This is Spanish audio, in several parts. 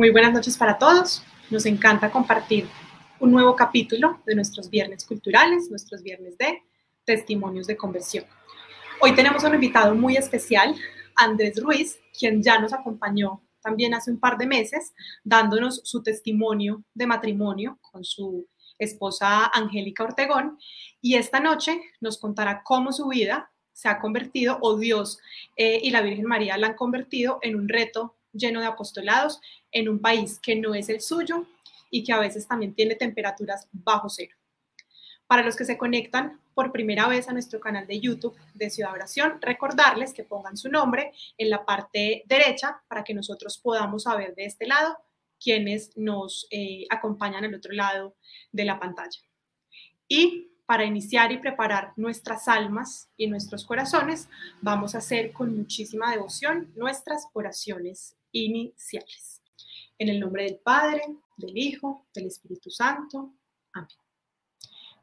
Muy buenas noches para todos. Nos encanta compartir un nuevo capítulo de nuestros viernes culturales, nuestros viernes de testimonios de conversión. Hoy tenemos un invitado muy especial, Andrés Ruiz, quien ya nos acompañó también hace un par de meses, dándonos su testimonio de matrimonio con su esposa Angélica Ortegón. Y esta noche nos contará cómo su vida se ha convertido, o Dios eh, y la Virgen María la han convertido en un reto lleno de apostolados en un país que no es el suyo y que a veces también tiene temperaturas bajo cero. Para los que se conectan por primera vez a nuestro canal de YouTube de Ciudad Oración, recordarles que pongan su nombre en la parte derecha para que nosotros podamos saber de este lado quienes nos eh, acompañan al otro lado de la pantalla. Y para iniciar y preparar nuestras almas y nuestros corazones, vamos a hacer con muchísima devoción nuestras oraciones iniciales. En el nombre del Padre, del Hijo, del Espíritu Santo. Amén.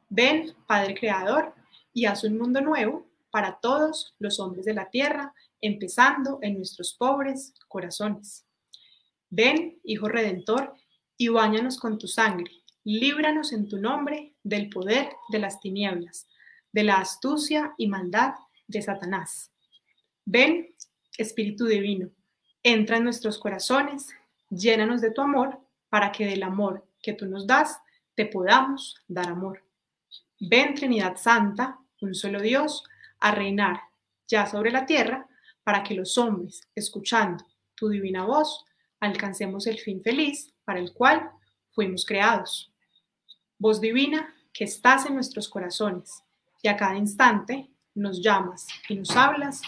Ven, Padre Creador, y haz un mundo nuevo para todos los hombres de la tierra, empezando en nuestros pobres corazones. Ven, Hijo Redentor, y báñanos con tu sangre. Líbranos en tu nombre del poder de las tinieblas, de la astucia y maldad de Satanás. Ven, Espíritu Divino, entra en nuestros corazones, llénanos de tu amor, para que del amor que tú nos das, te podamos dar amor. Ven, Trinidad Santa, un solo Dios, a reinar ya sobre la tierra, para que los hombres, escuchando tu divina voz, alcancemos el fin feliz para el cual fuimos creados. Voz divina que estás en nuestros corazones y a cada instante nos llamas y nos hablas,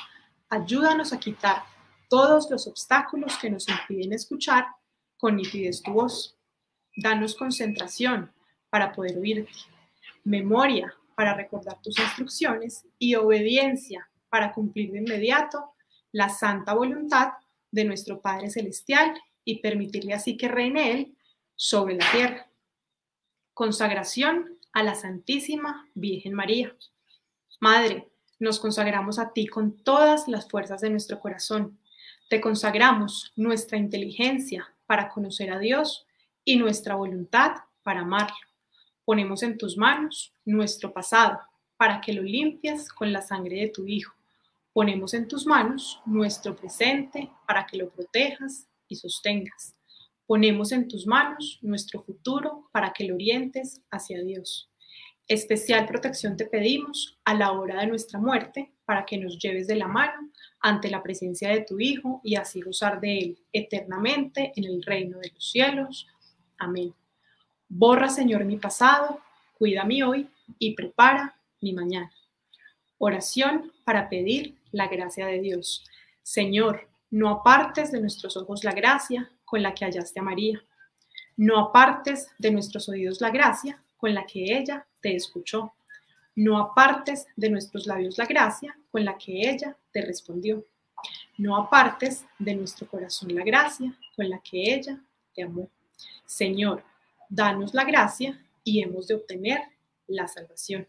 ayúdanos a quitar todos los obstáculos que nos impiden escuchar con nitidez tu voz. Danos concentración para poder oírte, memoria para recordar tus instrucciones y obediencia para cumplir de inmediato la santa voluntad de nuestro Padre Celestial y permitirle así que reine Él sobre la tierra. Consagración a la Santísima Virgen María. Madre, nos consagramos a ti con todas las fuerzas de nuestro corazón. Te consagramos nuestra inteligencia para conocer a Dios y nuestra voluntad para amarlo. Ponemos en tus manos nuestro pasado para que lo limpias con la sangre de tu Hijo. Ponemos en tus manos nuestro presente para que lo protejas y sostengas. Ponemos en tus manos nuestro futuro para que lo orientes hacia Dios. Especial protección te pedimos a la hora de nuestra muerte para que nos lleves de la mano ante la presencia de tu Hijo y así gozar de Él eternamente en el reino de los cielos. Amén. Borra, Señor, mi pasado, cuida mi hoy y prepara mi mañana. Oración para pedir la gracia de Dios. Señor, no apartes de nuestros ojos la gracia con la que hallaste a María. No apartes de nuestros oídos la gracia con la que ella te escuchó. No apartes de nuestros labios la gracia con la que ella te respondió. No apartes de nuestro corazón la gracia con la que ella te amó. Señor, danos la gracia y hemos de obtener la salvación.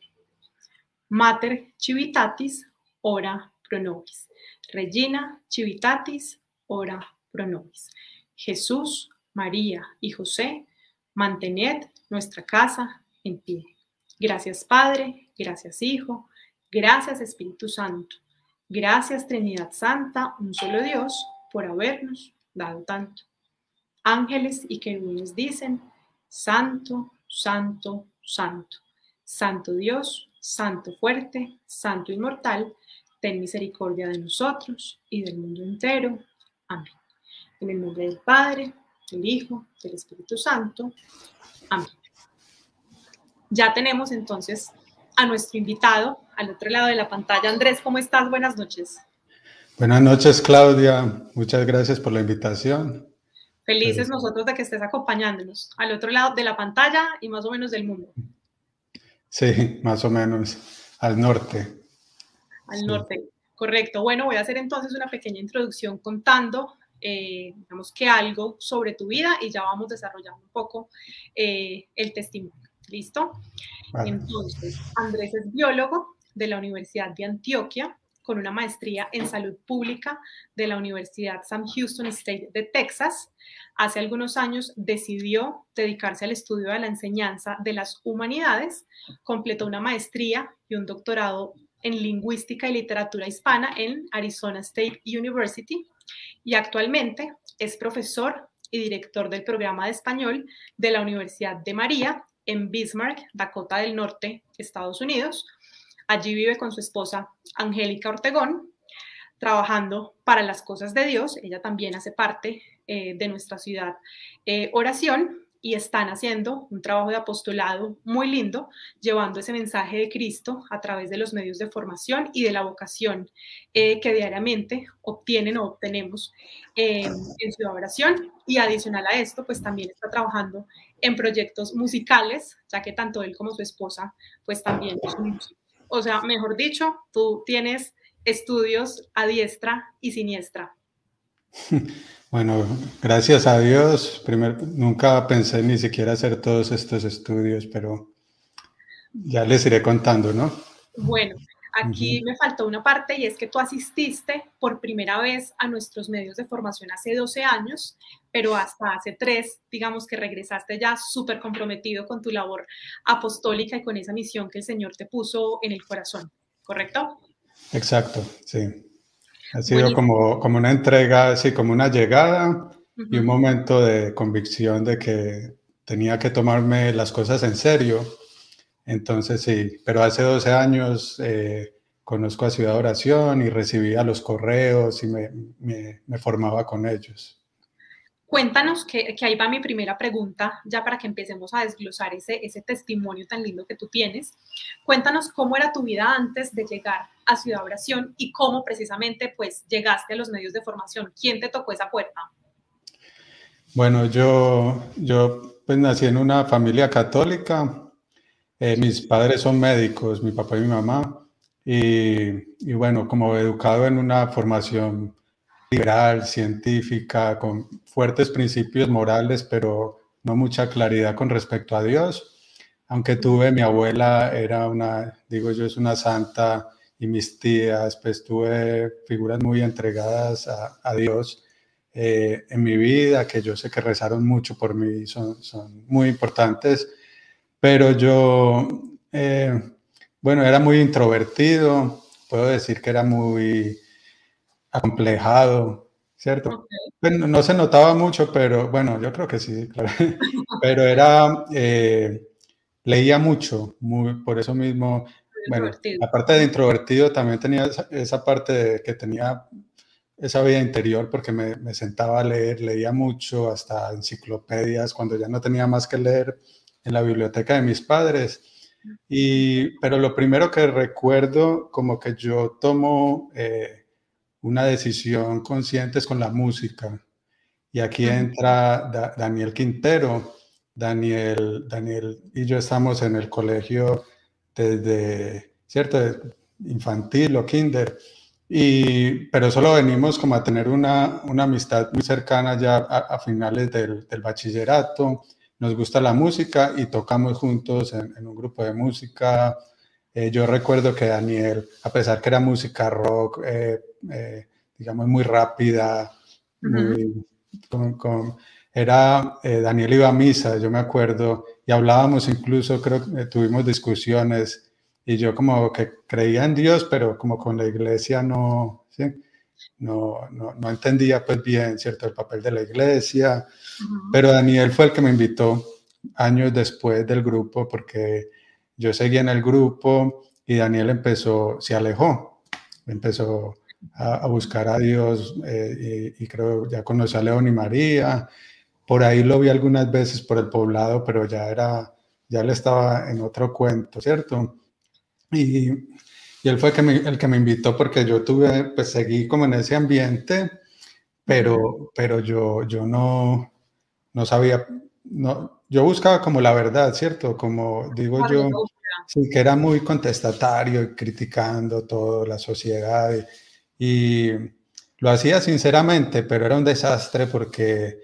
Mater Civitatis, ora pro nobis. Regina Civitatis, ora pro nobis. Jesús, María y José, mantened nuestra casa en pie. Gracias Padre, gracias Hijo, gracias Espíritu Santo, gracias Trinidad Santa, un solo Dios, por habernos dado tanto. Ángeles y querubines dicen, Santo, Santo, Santo, Santo Dios, Santo fuerte, Santo inmortal, ten misericordia de nosotros y del mundo entero. Amén. En el nombre del Padre, del Hijo, del Espíritu Santo. Amén. Ya tenemos entonces a nuestro invitado al otro lado de la pantalla. Andrés, ¿cómo estás? Buenas noches. Buenas noches, Claudia. Muchas gracias por la invitación. Felices nosotros de que estés acompañándonos al otro lado de la pantalla y más o menos del mundo. Sí, más o menos al norte. Al norte, correcto. Bueno, voy a hacer entonces una pequeña introducción contando, eh, digamos que algo sobre tu vida y ya vamos desarrollando un poco eh, el testimonio. ¿Listo? Entonces, Andrés es biólogo de la Universidad de Antioquia, con una maestría en salud pública de la Universidad Sam Houston State de Texas. Hace algunos años decidió dedicarse al estudio de la enseñanza de las humanidades, completó una maestría y un doctorado en lingüística y literatura hispana en Arizona State University y actualmente es profesor y director del programa de español de la Universidad de María en Bismarck, Dakota del Norte, Estados Unidos. Allí vive con su esposa Angélica Ortegón, trabajando para las cosas de Dios. Ella también hace parte eh, de nuestra ciudad eh, oración y están haciendo un trabajo de apostolado muy lindo, llevando ese mensaje de Cristo a través de los medios de formación y de la vocación eh, que diariamente obtienen o obtenemos en Ciudad Oración. Y adicional a esto, pues también está trabajando en proyectos musicales, ya que tanto él como su esposa, pues también O sea, mejor dicho, tú tienes estudios a diestra y siniestra. Bueno, gracias a Dios. Primero, nunca pensé ni siquiera hacer todos estos estudios, pero ya les iré contando, ¿no? Bueno, aquí me faltó una parte y es que tú asististe por primera vez a nuestros medios de formación hace 12 años, pero hasta hace tres, digamos que regresaste ya súper comprometido con tu labor apostólica y con esa misión que el Señor te puso en el corazón, ¿correcto? Exacto, sí. Ha sido como, como una entrega, así como una llegada y un momento de convicción de que tenía que tomarme las cosas en serio. Entonces sí, pero hace 12 años eh, conozco a Ciudad Oración y recibía los correos y me, me, me formaba con ellos. Cuéntanos, que, que, ahí va mi primera pregunta, ya para que empecemos a desglosar ese, ese testimonio tan lindo que tú tienes. Cuéntanos cómo era tu vida antes de llegar a Ciudad Oración y cómo precisamente pues llegaste a los medios de formación. ¿Quién te tocó esa puerta? Bueno, yo, yo pues nací en una familia católica. Eh, mis padres son médicos, mi papá y mi mamá. Y, bueno, como educado en una formación liberal, científica, con fuertes principios morales, pero no mucha claridad con respecto a Dios. Aunque tuve, mi abuela era una, digo yo, es una santa y mis tías, pues tuve figuras muy entregadas a, Dios eh, en mi vida, que yo sé que rezaron mucho por mí, son, son muy importantes, pero yo, eh, bueno, era muy introvertido, puedo decir que era muy acomplejado, ¿cierto? no se notaba mucho, pero bueno, yo creo que sí, claro. pero era, eh, leía mucho, muy, por eso mismo, bueno, aparte de introvertido, también tenía esa, parte de que tenía esa vida interior porque me, me, sentaba a leer, leía mucho, hasta enciclopedias, cuando ya no tenía más que leer en la biblioteca de mis padres. Y, pero lo primero que recuerdo, como que yo tomo... Eh, una decisión consciente es con la música. Y aquí entra Daniel Quintero. Daniel, Daniel y yo estamos en el colegio desde, ¿cierto? Infantil o kinder. Y, pero solo venimos como a tener una, una amistad muy cercana ya a, finales del, del, bachillerato. Nos gusta la música y tocamos juntos en, un grupo de música. Eh, yo recuerdo que Daniel, a pesar que era música rock, eh, eh, digamos, muy rápida, era, eh, Daniel iba a misa, yo me acuerdo, y hablábamos incluso, creo que tuvimos discusiones, y yo como que creía en Dios, pero como con la iglesia no, no, no, no, entendía pues bien, ¿cierto?, el papel de la iglesia, pero Daniel fue el que me invitó años después del grupo, porque yo seguía en el grupo y Daniel empezó, se alejó, empezó a, buscar a Dios eh, y, creo ya conocí a León y María. Por ahí lo vi algunas veces por el poblado, pero ya era, ya él estaba en otro cuento, ¿cierto? Y, y él fue que el que me invitó porque yo tuve, pues seguí como en ese ambiente, pero, pero yo, yo no, no sabía, no, yo buscaba como la verdad, ¿cierto? Como digo yo, sí, que era muy contestatario y criticando toda la sociedad. Y, y lo hacía sinceramente, pero era un desastre porque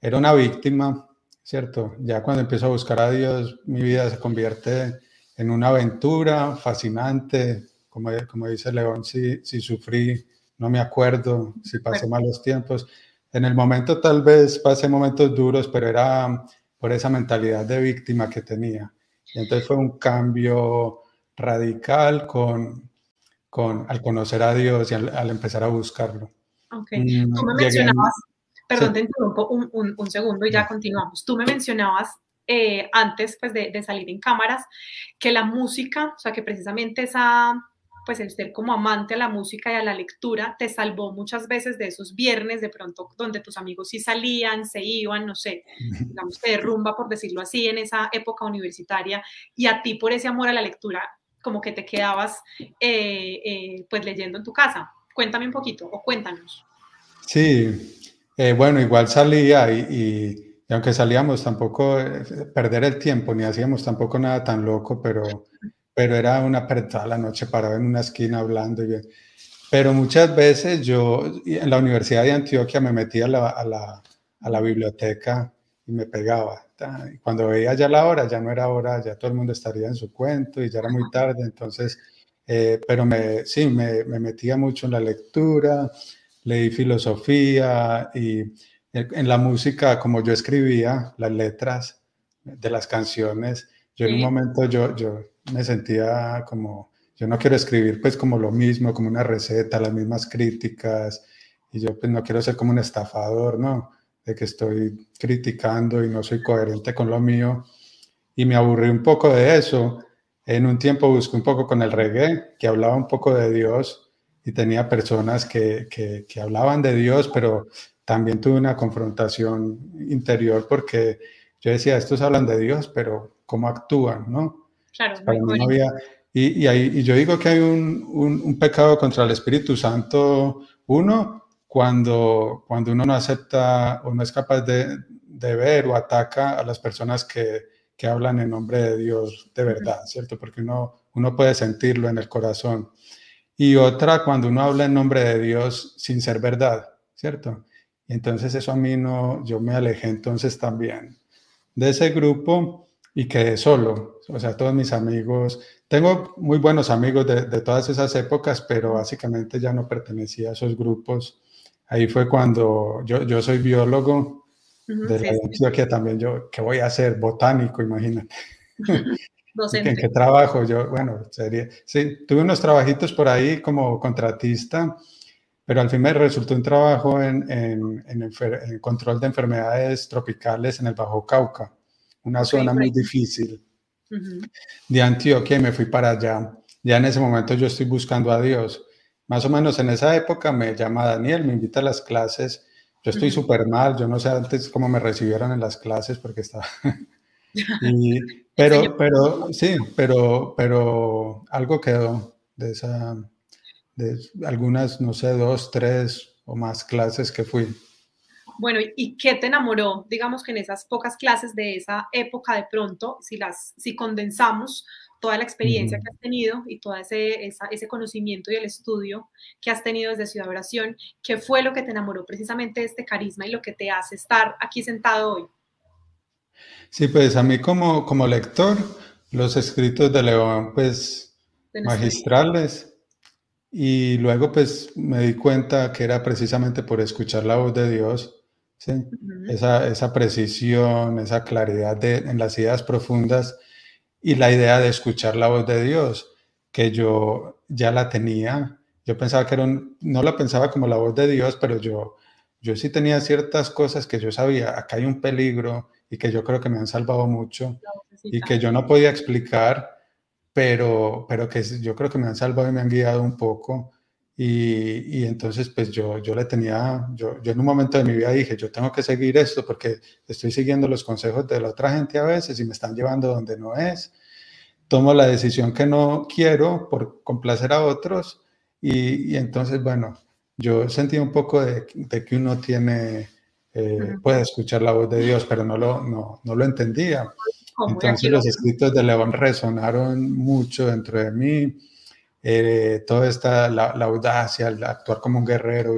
era una víctima, ¿cierto? Ya cuando empiezo a buscar a Dios, mi vida se convierte en una aventura fascinante, como, como dice León, si, si sufrí, no me acuerdo, si pasé malos tiempos. En el momento tal vez pasé momentos duros, pero era por esa mentalidad de víctima que tenía. Y entonces fue un cambio radical con, con, al conocer a Dios y al, empezar a buscarlo. Ok, mm, tú me mencionabas, perdón, te interrumpo un, un, un, segundo y ya continuamos. Tú me mencionabas eh, antes pues, de, de, salir en cámaras que la música, o sea, que precisamente esa, pues el ser como amante a la música y a la lectura te salvó muchas veces de esos viernes de pronto donde tus amigos sí salían, se iban, no sé, digamos de rumba por decirlo así, en esa época universitaria y a ti por ese amor a la lectura como que te quedabas eh, eh, pues leyendo en tu casa. Cuéntame un poquito o cuéntanos. Sí, eh, bueno, igual salía y, aunque salíamos tampoco perder el tiempo, ni hacíamos tampoco nada tan loco, pero, pero era una apretada la noche para en una esquina hablando. Y, pero muchas veces yo en la Universidad de Antioquia me metía a la, a la, a la biblioteca y me pegaba. Y cuando veía ya la hora, ya no era hora, ya todo el mundo estaría en su cuento y ya era muy tarde, entonces, eh, pero me, sí, me, me, metía mucho en la lectura, leí filosofía y en la música, como yo escribía las letras de las canciones, yo en un momento yo, yo me sentía como, yo no quiero escribir pues como lo mismo, como una receta, las mismas críticas, y yo pues no quiero ser como un estafador, ¿no? de que estoy criticando y no soy coherente con lo mío. Y me aburrí un poco de eso. En un tiempo busqué un poco con el reggae, que hablaba un poco de Dios y tenía personas que, que, que hablaban de Dios, pero también tuve una confrontación interior porque yo decía, estos hablan de Dios, pero ¿cómo actúan? ¿no? Claro, no había, y, y, y, yo digo que hay un, un, un, pecado contra el Espíritu Santo, uno, cuando, cuando uno no acepta o no es capaz de, de ver o ataca a las personas que, que, hablan en nombre de Dios de verdad, ¿cierto? Porque uno, uno puede sentirlo en el corazón. Y otra, cuando uno habla en nombre de Dios sin ser verdad, ¿cierto? Y entonces eso a mí no, yo me alejé entonces también de ese grupo y quedé solo. O sea, todos mis amigos, tengo muy buenos amigos de, de todas esas épocas, pero básicamente ya no pertenecía a esos grupos. Ahí fue cuando yo, yo soy biólogo de la Antioquia también, yo, ¿qué voy a hacer? Botánico, imagínate. ¿En qué trabajo? Yo, bueno, sería, sí, tuve unos trabajitos por ahí como contratista, pero al fin me resultó un trabajo en, en, en, control de enfermedades tropicales en el Bajo Cauca, una zona muy difícil de Antioquia y me fui para allá. Ya en ese momento yo estoy buscando a Dios más o menos en esa época me llama Daniel, me invita a las clases. Yo estoy súper mal, yo no sé antes cómo me recibieron en las clases porque estaba... pero, pero, sí, pero, pero algo quedó de esa, de algunas, no sé, dos, tres o más clases que fui. Bueno, ¿y qué te enamoró, digamos que en esas pocas clases de esa época de pronto, si las, si condensamos, toda la experiencia que has tenido y todo ese, ese conocimiento y el estudio que has tenido desde Ciudad Oración, ¿qué fue lo que te enamoró precisamente de este carisma y lo que te hace estar aquí sentado hoy? Sí, pues a mí como, como lector, los escritos de León, pues magistrales, y luego pues me di cuenta que era precisamente por escuchar la voz de Dios, ¿sí? esa, esa, precisión, esa claridad de, en las ideas profundas y la idea de escuchar la voz de Dios, que yo ya la tenía. Yo pensaba que era un, no la pensaba como la voz de Dios, pero yo, yo sí tenía ciertas cosas que yo sabía, acá hay un peligro y que yo creo que me han salvado mucho y que yo no podía explicar, pero, pero que yo creo que me han salvado y me han guiado un poco. Y, y, entonces, pues yo, yo le tenía, yo, yo en un momento de mi vida dije, yo tengo que seguir esto porque estoy siguiendo los consejos de la otra gente a veces y me están llevando donde no es. Tomo la decisión que no quiero por complacer a otros y, y entonces, bueno, yo sentí un poco de, de que uno tiene, eh, puede escuchar la voz de Dios, pero no lo, no, no lo entendía. Entonces los escritos de León resonaron mucho dentro de mí eh, toda esta, la, audacia, el actuar como un guerrero,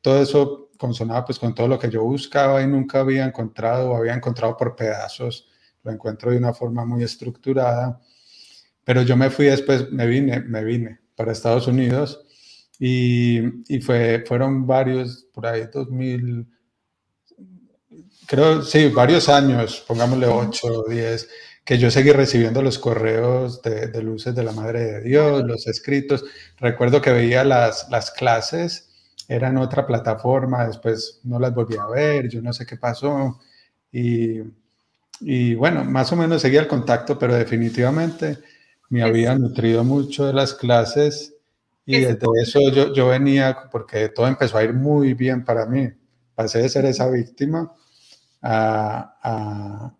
todo eso consonaba pues con todo lo que yo buscaba y nunca había encontrado o había encontrado por pedazos, lo encuentro de una forma muy estructurada, pero yo me fui después, me vine, me vine, para Estados Unidos y, y, fue, fueron varios, por ahí 2000, creo, sí, varios años, pongámosle 8 o 10, que yo seguí recibiendo los correos de, de, Luces de la Madre de Dios, los escritos. Recuerdo que veía las, las clases, eran otra plataforma, después no las volví a ver, yo no sé qué pasó. Y, y bueno, más o menos seguía el contacto, pero definitivamente me había nutrido mucho de las clases y desde eso yo, yo venía, porque todo empezó a ir muy bien para mí. Pasé de ser esa víctima a, a,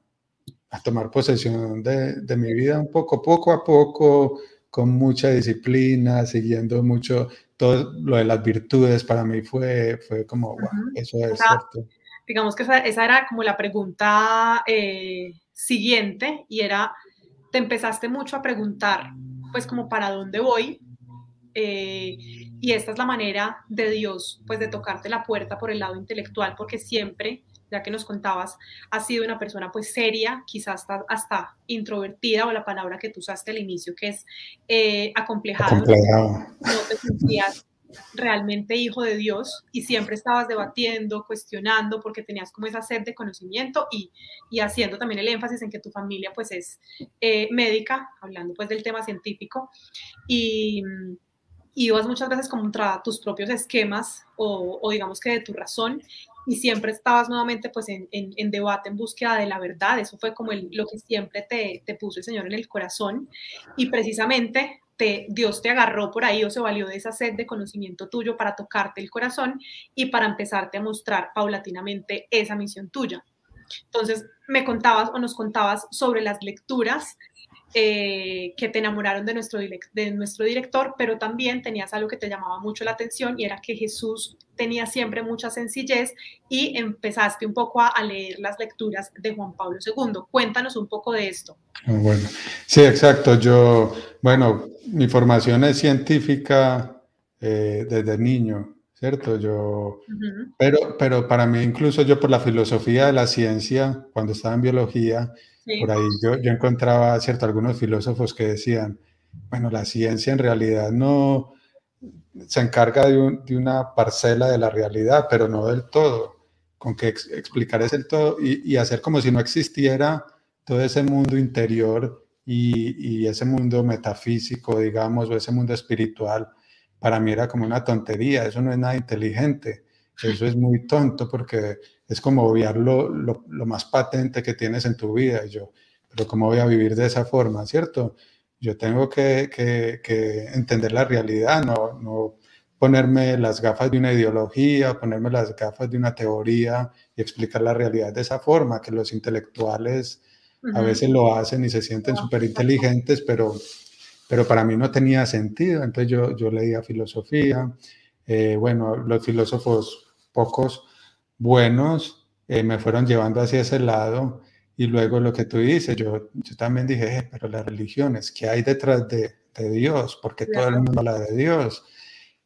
a tomar posesión de, de, mi vida un poco, poco a poco, con mucha disciplina, siguiendo mucho todo lo de las virtudes. Para mí fue, fue como, wow, eso es cierto. Digamos que esa, esa, era como la pregunta eh, siguiente y era, te empezaste mucho a preguntar, pues como para dónde voy, eh, y esta es la manera de Dios, pues de tocarte la puerta por el lado intelectual, porque siempre, ya que nos contabas, has sido una persona pues seria, quizás hasta, hasta introvertida o la palabra que tú usaste al inicio, que es eh, acomplejado. acomplejado. No te sentías realmente hijo de Dios y siempre estabas debatiendo, cuestionando, porque tenías como esa sed de conocimiento y, y haciendo también el énfasis en que tu familia pues es eh, médica, hablando pues del tema científico y ibas muchas veces contra tus propios esquemas o, o, digamos que de tu razón y siempre estabas nuevamente pues en, en, debate, en búsqueda de la verdad. Eso fue como el, lo que siempre te, te, puso el Señor en el corazón y precisamente te, Dios te agarró por ahí o se valió de esa sed de conocimiento tuyo para tocarte el corazón y para empezarte a mostrar paulatinamente esa misión tuya. Entonces, me contabas o nos contabas sobre las lecturas eh, que te enamoraron de nuestro, de nuestro director, pero también tenías algo que te llamaba mucho la atención y era que Jesús tenía siempre mucha sencillez y empezaste un poco a, a leer las lecturas de Juan Pablo II. Cuéntanos un poco de esto. Ah, bueno, sí, exacto. Yo, bueno, mi formación es científica eh, desde niño, ¿cierto? Yo, uh -huh. pero, pero para mí, incluso yo por la filosofía de la ciencia, cuando estaba en biología, Sí. Por ahí yo, yo encontraba, cierto, algunos filósofos que decían, bueno, la ciencia en realidad no se encarga de, un, de una parcela de la realidad, pero no del todo, con que ex, explicar es el todo y, y, hacer como si no existiera todo ese mundo interior y, y, ese mundo metafísico, digamos, o ese mundo espiritual, para mí era como una tontería, eso no es nada inteligente, eso es muy tonto porque es como obviar lo, lo, lo, más patente que tienes en tu vida. Y yo, pero ¿cómo voy a vivir de esa forma, cierto? Yo tengo que, que, que entender la realidad, no, no, ponerme las gafas de una ideología, ponerme las gafas de una teoría y explicar la realidad de esa forma, que los intelectuales uh -huh. a veces lo hacen y se sienten súper inteligentes, pero, pero para mí no tenía sentido. Entonces yo, yo leía filosofía, eh, bueno, los filósofos pocos buenos eh, me fueron llevando hacia ese lado y luego lo que tú dices, yo, yo también dije, eh, pero las religiones, ¿qué hay detrás de, de Dios? Porque claro. todo el mundo habla de Dios.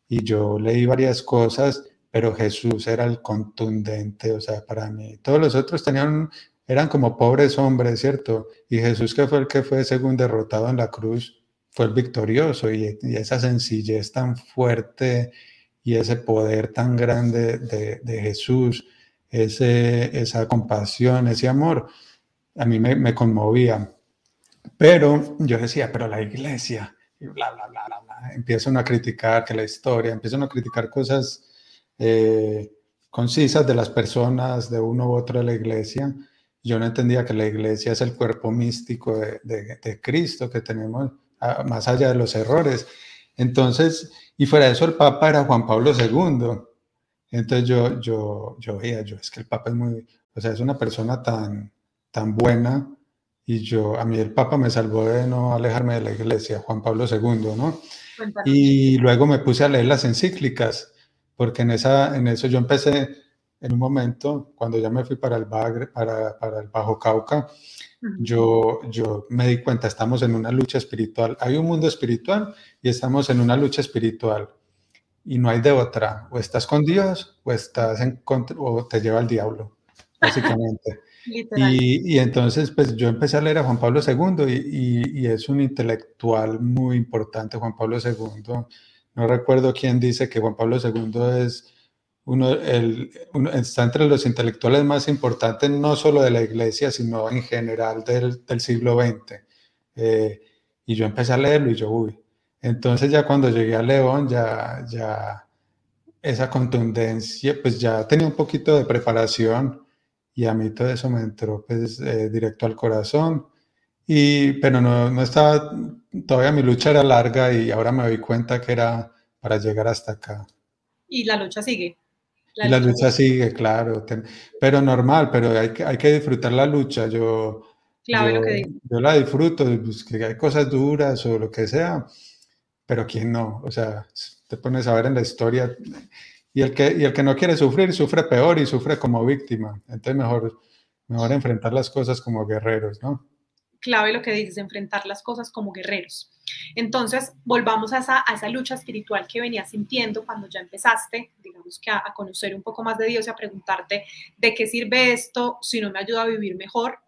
Y yo leí varias cosas, pero Jesús era el contundente, o sea, para mí. Todos los otros tenían, eran como pobres hombres, ¿cierto? Y Jesús, que fue el que fue según derrotado en la cruz, fue el victorioso y, y esa sencillez tan fuerte y ese poder tan grande de, de Jesús, ese, esa compasión, ese amor, a mí me, me, conmovía. Pero yo decía, pero la iglesia, y bla, bla, bla, bla, bla. Empiezan a criticar que la historia, empiezan a criticar cosas eh, concisas de las personas de uno u otro de la iglesia. Yo no entendía que la iglesia es el cuerpo místico de, de, Cristo que tenemos, a, más allá de los errores. Entonces, y fuera de eso, el Papa era Juan Pablo II. Entonces yo, yo, yo veía, yo, es que el Papa es muy, o sea, es una persona tan, tan buena y yo, a mí el Papa me salvó de no alejarme de la iglesia, Juan Pablo II, ¿no? Y luego me puse a leer las encíclicas, porque en, esa, en eso yo empecé en un momento, cuando ya me fui para el, Bagre, para, para el Bajo Cauca, yo, yo me di cuenta, estamos en una lucha espiritual. Hay un mundo espiritual y estamos en una lucha espiritual. Y no hay de otra. O estás con Dios o, estás en contra, o te lleva el diablo. básicamente. y, y, entonces, pues yo empecé a leer a Juan Pablo II y, y, es un intelectual muy importante, Juan Pablo II. No recuerdo quién dice que Juan Pablo II es uno, el, está entre los intelectuales más importantes, no solo de la iglesia, sino en general del, del siglo XX. Eh, y yo empecé a leerlo y yo, uy. Entonces ya cuando llegué a León, ya, ya esa contundencia, pues ya tenía un poquito de preparación y a mí todo eso me entró pues eh, directo al corazón. Y, pero no, no estaba, todavía mi lucha era larga y ahora me doy cuenta que era para llegar hasta acá. Y la lucha sigue. La, y la lucha, sigue, claro. Pero normal, pero hay que, hay que disfrutar la lucha. Yo, yo, lo que yo la disfruto, pues, que hay cosas duras o lo que sea, pero ¿quién no? O sea, te pones a ver en la historia y el que, y el que no quiere sufrir, sufre peor y sufre como víctima. Entonces mejor, mejor enfrentar las cosas como guerreros, ¿no? Clave lo que dices, enfrentar las cosas como guerreros. Entonces, volvamos a esa, lucha espiritual que venías sintiendo cuando ya empezaste, digamos que a, conocer un poco más de Dios y a preguntarte de qué sirve esto si no me ayuda a vivir mejor,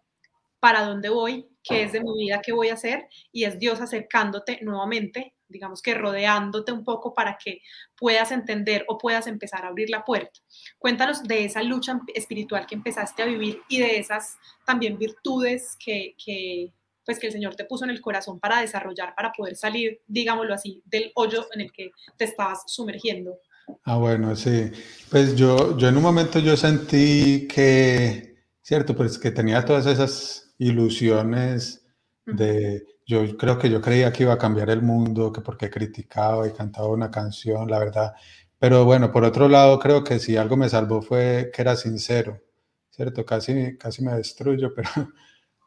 para dónde voy, qué es de mi vida, qué voy a hacer, y es Dios acercándote nuevamente digamos que rodeándote un poco para que puedas entender o puedas empezar a abrir la puerta. Cuéntanos de esa lucha espiritual que empezaste a vivir y de esas también virtudes que, que, pues que el Señor te puso en el corazón para desarrollar, para poder salir, digámoslo así, del hoyo en el que te estabas sumergiendo. Ah, bueno, sí. Pues yo, yo en un momento yo sentí que, cierto, pues que tenía todas esas ilusiones de yo creo que yo creía que iba a cambiar el mundo, que porque criticaba y cantaba una canción, la verdad. Pero bueno, por otro lado, creo que si algo me salvó fue que era sincero, ¿cierto? Casi, casi me destruyo, pero,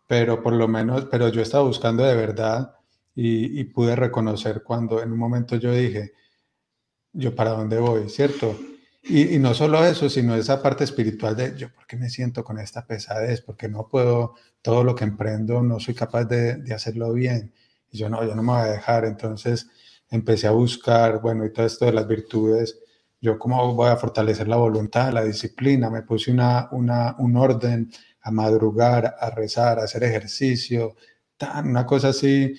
pero por lo menos, pero yo estaba buscando de verdad y, pude reconocer cuando en un momento yo dije, yo para dónde voy, ¿cierto? Y, no solo eso, sino esa parte espiritual de yo, ¿por qué me siento con esta pesadez? Porque no puedo, todo lo que emprendo, no soy capaz de, de, hacerlo bien. Y yo no, yo no me voy a dejar. Entonces empecé a buscar, bueno, y todo esto de las virtudes, yo cómo voy a fortalecer la voluntad, la disciplina. Me puse una, una, un orden a madrugar, a rezar, a hacer ejercicio, tan, una cosa así,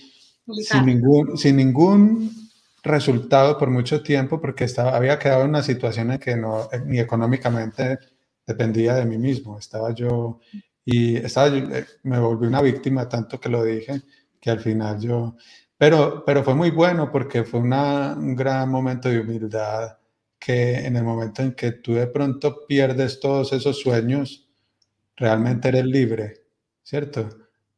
sin ningún, sin ningún resultado por mucho tiempo porque estaba, había quedado en una situación en que no, eh, ni económicamente dependía de mí mismo. Estaba yo y estaba, eh, me volví una víctima tanto que lo dije que al final yo, pero, pero fue muy bueno porque fue una, un gran momento de humildad que en el momento en que tú de pronto pierdes todos esos sueños, realmente eres libre, ¿cierto?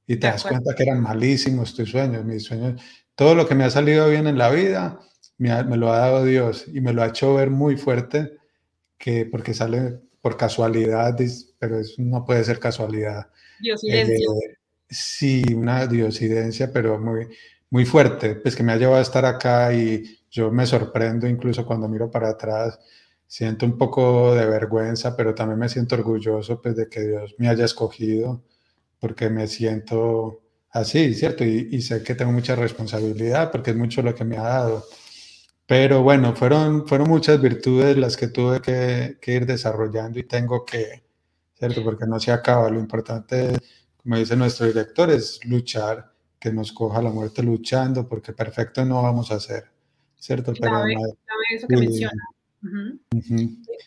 Y te das cuenta que eran malísimos tus sueños, mis sueños todo lo que me ha salido bien en la vida me, lo ha dado Dios y me lo ha hecho ver muy fuerte, que porque sale por casualidad, pero eso no puede ser casualidad. Diosidencia. Eh, sí, una diosidencia, pero muy, muy fuerte, pues que me ha llevado a estar acá y yo me sorprendo incluso cuando miro para atrás, siento un poco de vergüenza, pero también me siento orgulloso pues de que Dios me haya escogido, porque me siento así, ¿cierto? Y, sé que tengo mucha responsabilidad porque es mucho lo que me ha dado. Pero bueno, fueron, fueron muchas virtudes las que tuve que, que ir desarrollando y tengo que, ¿cierto? Porque no se acaba. Lo importante, como dice nuestro director, es luchar, que nos coja la muerte luchando, porque perfecto no vamos a ser, ¿cierto? Pero, eso que menciona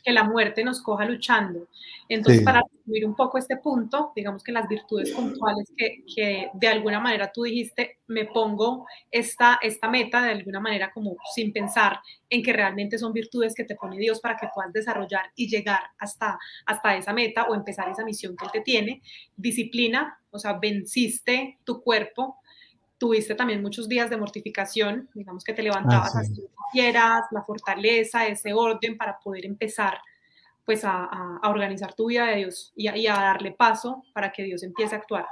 que la muerte nos coja luchando. Entonces, para resumir un poco este punto, digamos que las virtudes puntuales que, que, de alguna manera tú dijiste, me pongo esta, esta meta de alguna manera como sin pensar en que realmente son virtudes que te pone Dios para que puedas desarrollar y llegar hasta, hasta esa meta o empezar esa misión que Él te tiene. Disciplina, o sea, venciste tu cuerpo, tuviste también muchos días de mortificación, digamos que te levantabas ah, así quieras, la fortaleza, ese orden para poder empezar pues a, a, organizar tu vida de Dios y a, y a, darle paso para que Dios empiece a actuar.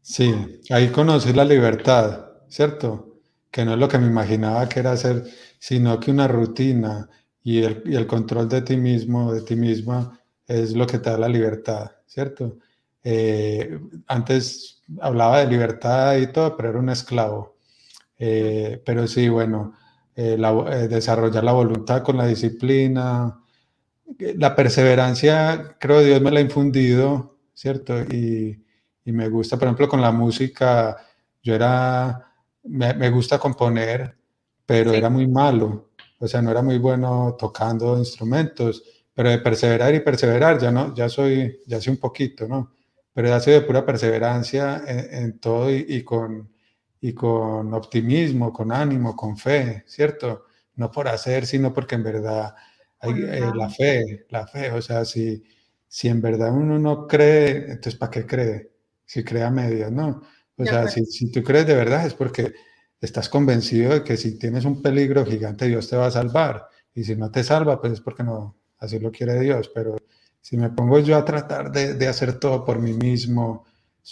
Sí, ahí conoces la libertad, ¿cierto? Que no es lo que me imaginaba que era hacer, sino que una rutina y el, y el control de ti mismo, de ti misma, es lo que te da la libertad, ¿cierto? Eh, antes hablaba de libertad y todo, pero era un esclavo. Eh, pero sí, bueno, eh, desarrollar la voluntad con la disciplina, la perseverancia, creo Dios me la ha infundido, ¿cierto? Y, y me gusta, por ejemplo, con la música, yo era, me, me gusta componer, pero era muy malo, o sea, no era muy bueno tocando instrumentos, pero de perseverar y perseverar, ya no, ya soy, ya soy un poquito, ¿no? Pero ya soy de pura perseverancia en, todo y, con, y con optimismo, con ánimo, con fe, ¿cierto? No por hacer, sino porque en verdad hay eh, la fe, la fe, o sea, si, si en verdad uno no cree, entonces ¿para qué cree? Si cree a medias, ¿no? O sea, si, si tú crees de verdad es porque estás convencido de que si tienes un peligro gigante, Dios te va a salvar. Y si no te salva, pues es porque no, así lo quiere Dios. Pero si me pongo yo a tratar de, de hacer todo por mí mismo,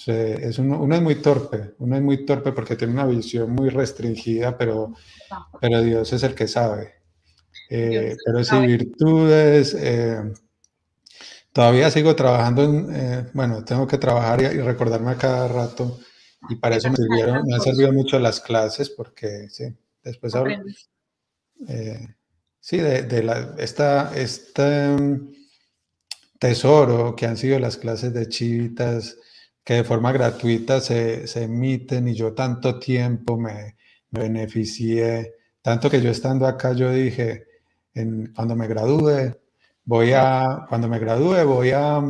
es uno, uno, es muy torpe, uno es muy torpe porque tiene una visión muy restringida, pero, pero Dios es el que sabe. Eh, pero si virtudes, eh, todavía sigo trabajando en, eh, bueno, tengo que trabajar y, y recordarme a cada rato y para eso me, sirvieron, me han servido mucho las clases porque, sí, después hablo, eh, sí, de, de, la, esta, mm, tesoro que han sido las clases de chivitas, que de forma gratuita se, se emiten y yo tanto tiempo me, me, beneficié, tanto que yo estando acá yo dije, en, cuando me gradúe, voy a, cuando me gradúe voy a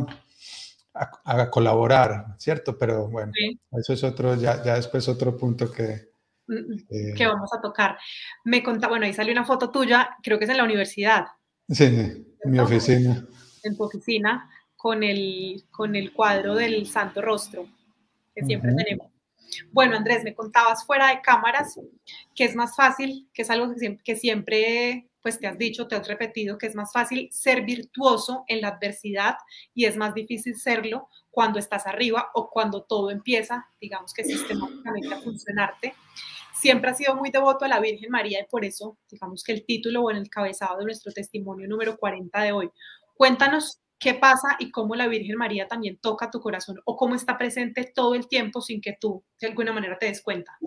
a, colaborar, ¿cierto? Pero bueno, eso es otro, ya, ya después otro punto que, mm, mm, eh, que vamos a tocar. Me contaba, bueno, ahí salió una foto tuya, creo que es en la universidad. Sí, en mi oficina. En tu oficina, con el, con el cuadro del Santo Rostro, que siempre tenemos. Bueno, Andrés, me contabas fuera de cámaras que es más fácil, que es algo que siempre, que siempre pues te has dicho, te has repetido que es más fácil ser virtuoso en la adversidad y es más difícil serlo cuando estás arriba o cuando todo empieza, digamos que sistemáticamente a funcionarte. Siempre has sido muy devoto a la Virgen María y por eso, digamos que el título o en el cabezado de nuestro testimonio número 40 de hoy. Cuéntanos qué pasa y cómo la Virgen María también toca tu corazón o cómo está presente todo el tiempo sin que tú de alguna manera te des cuenta.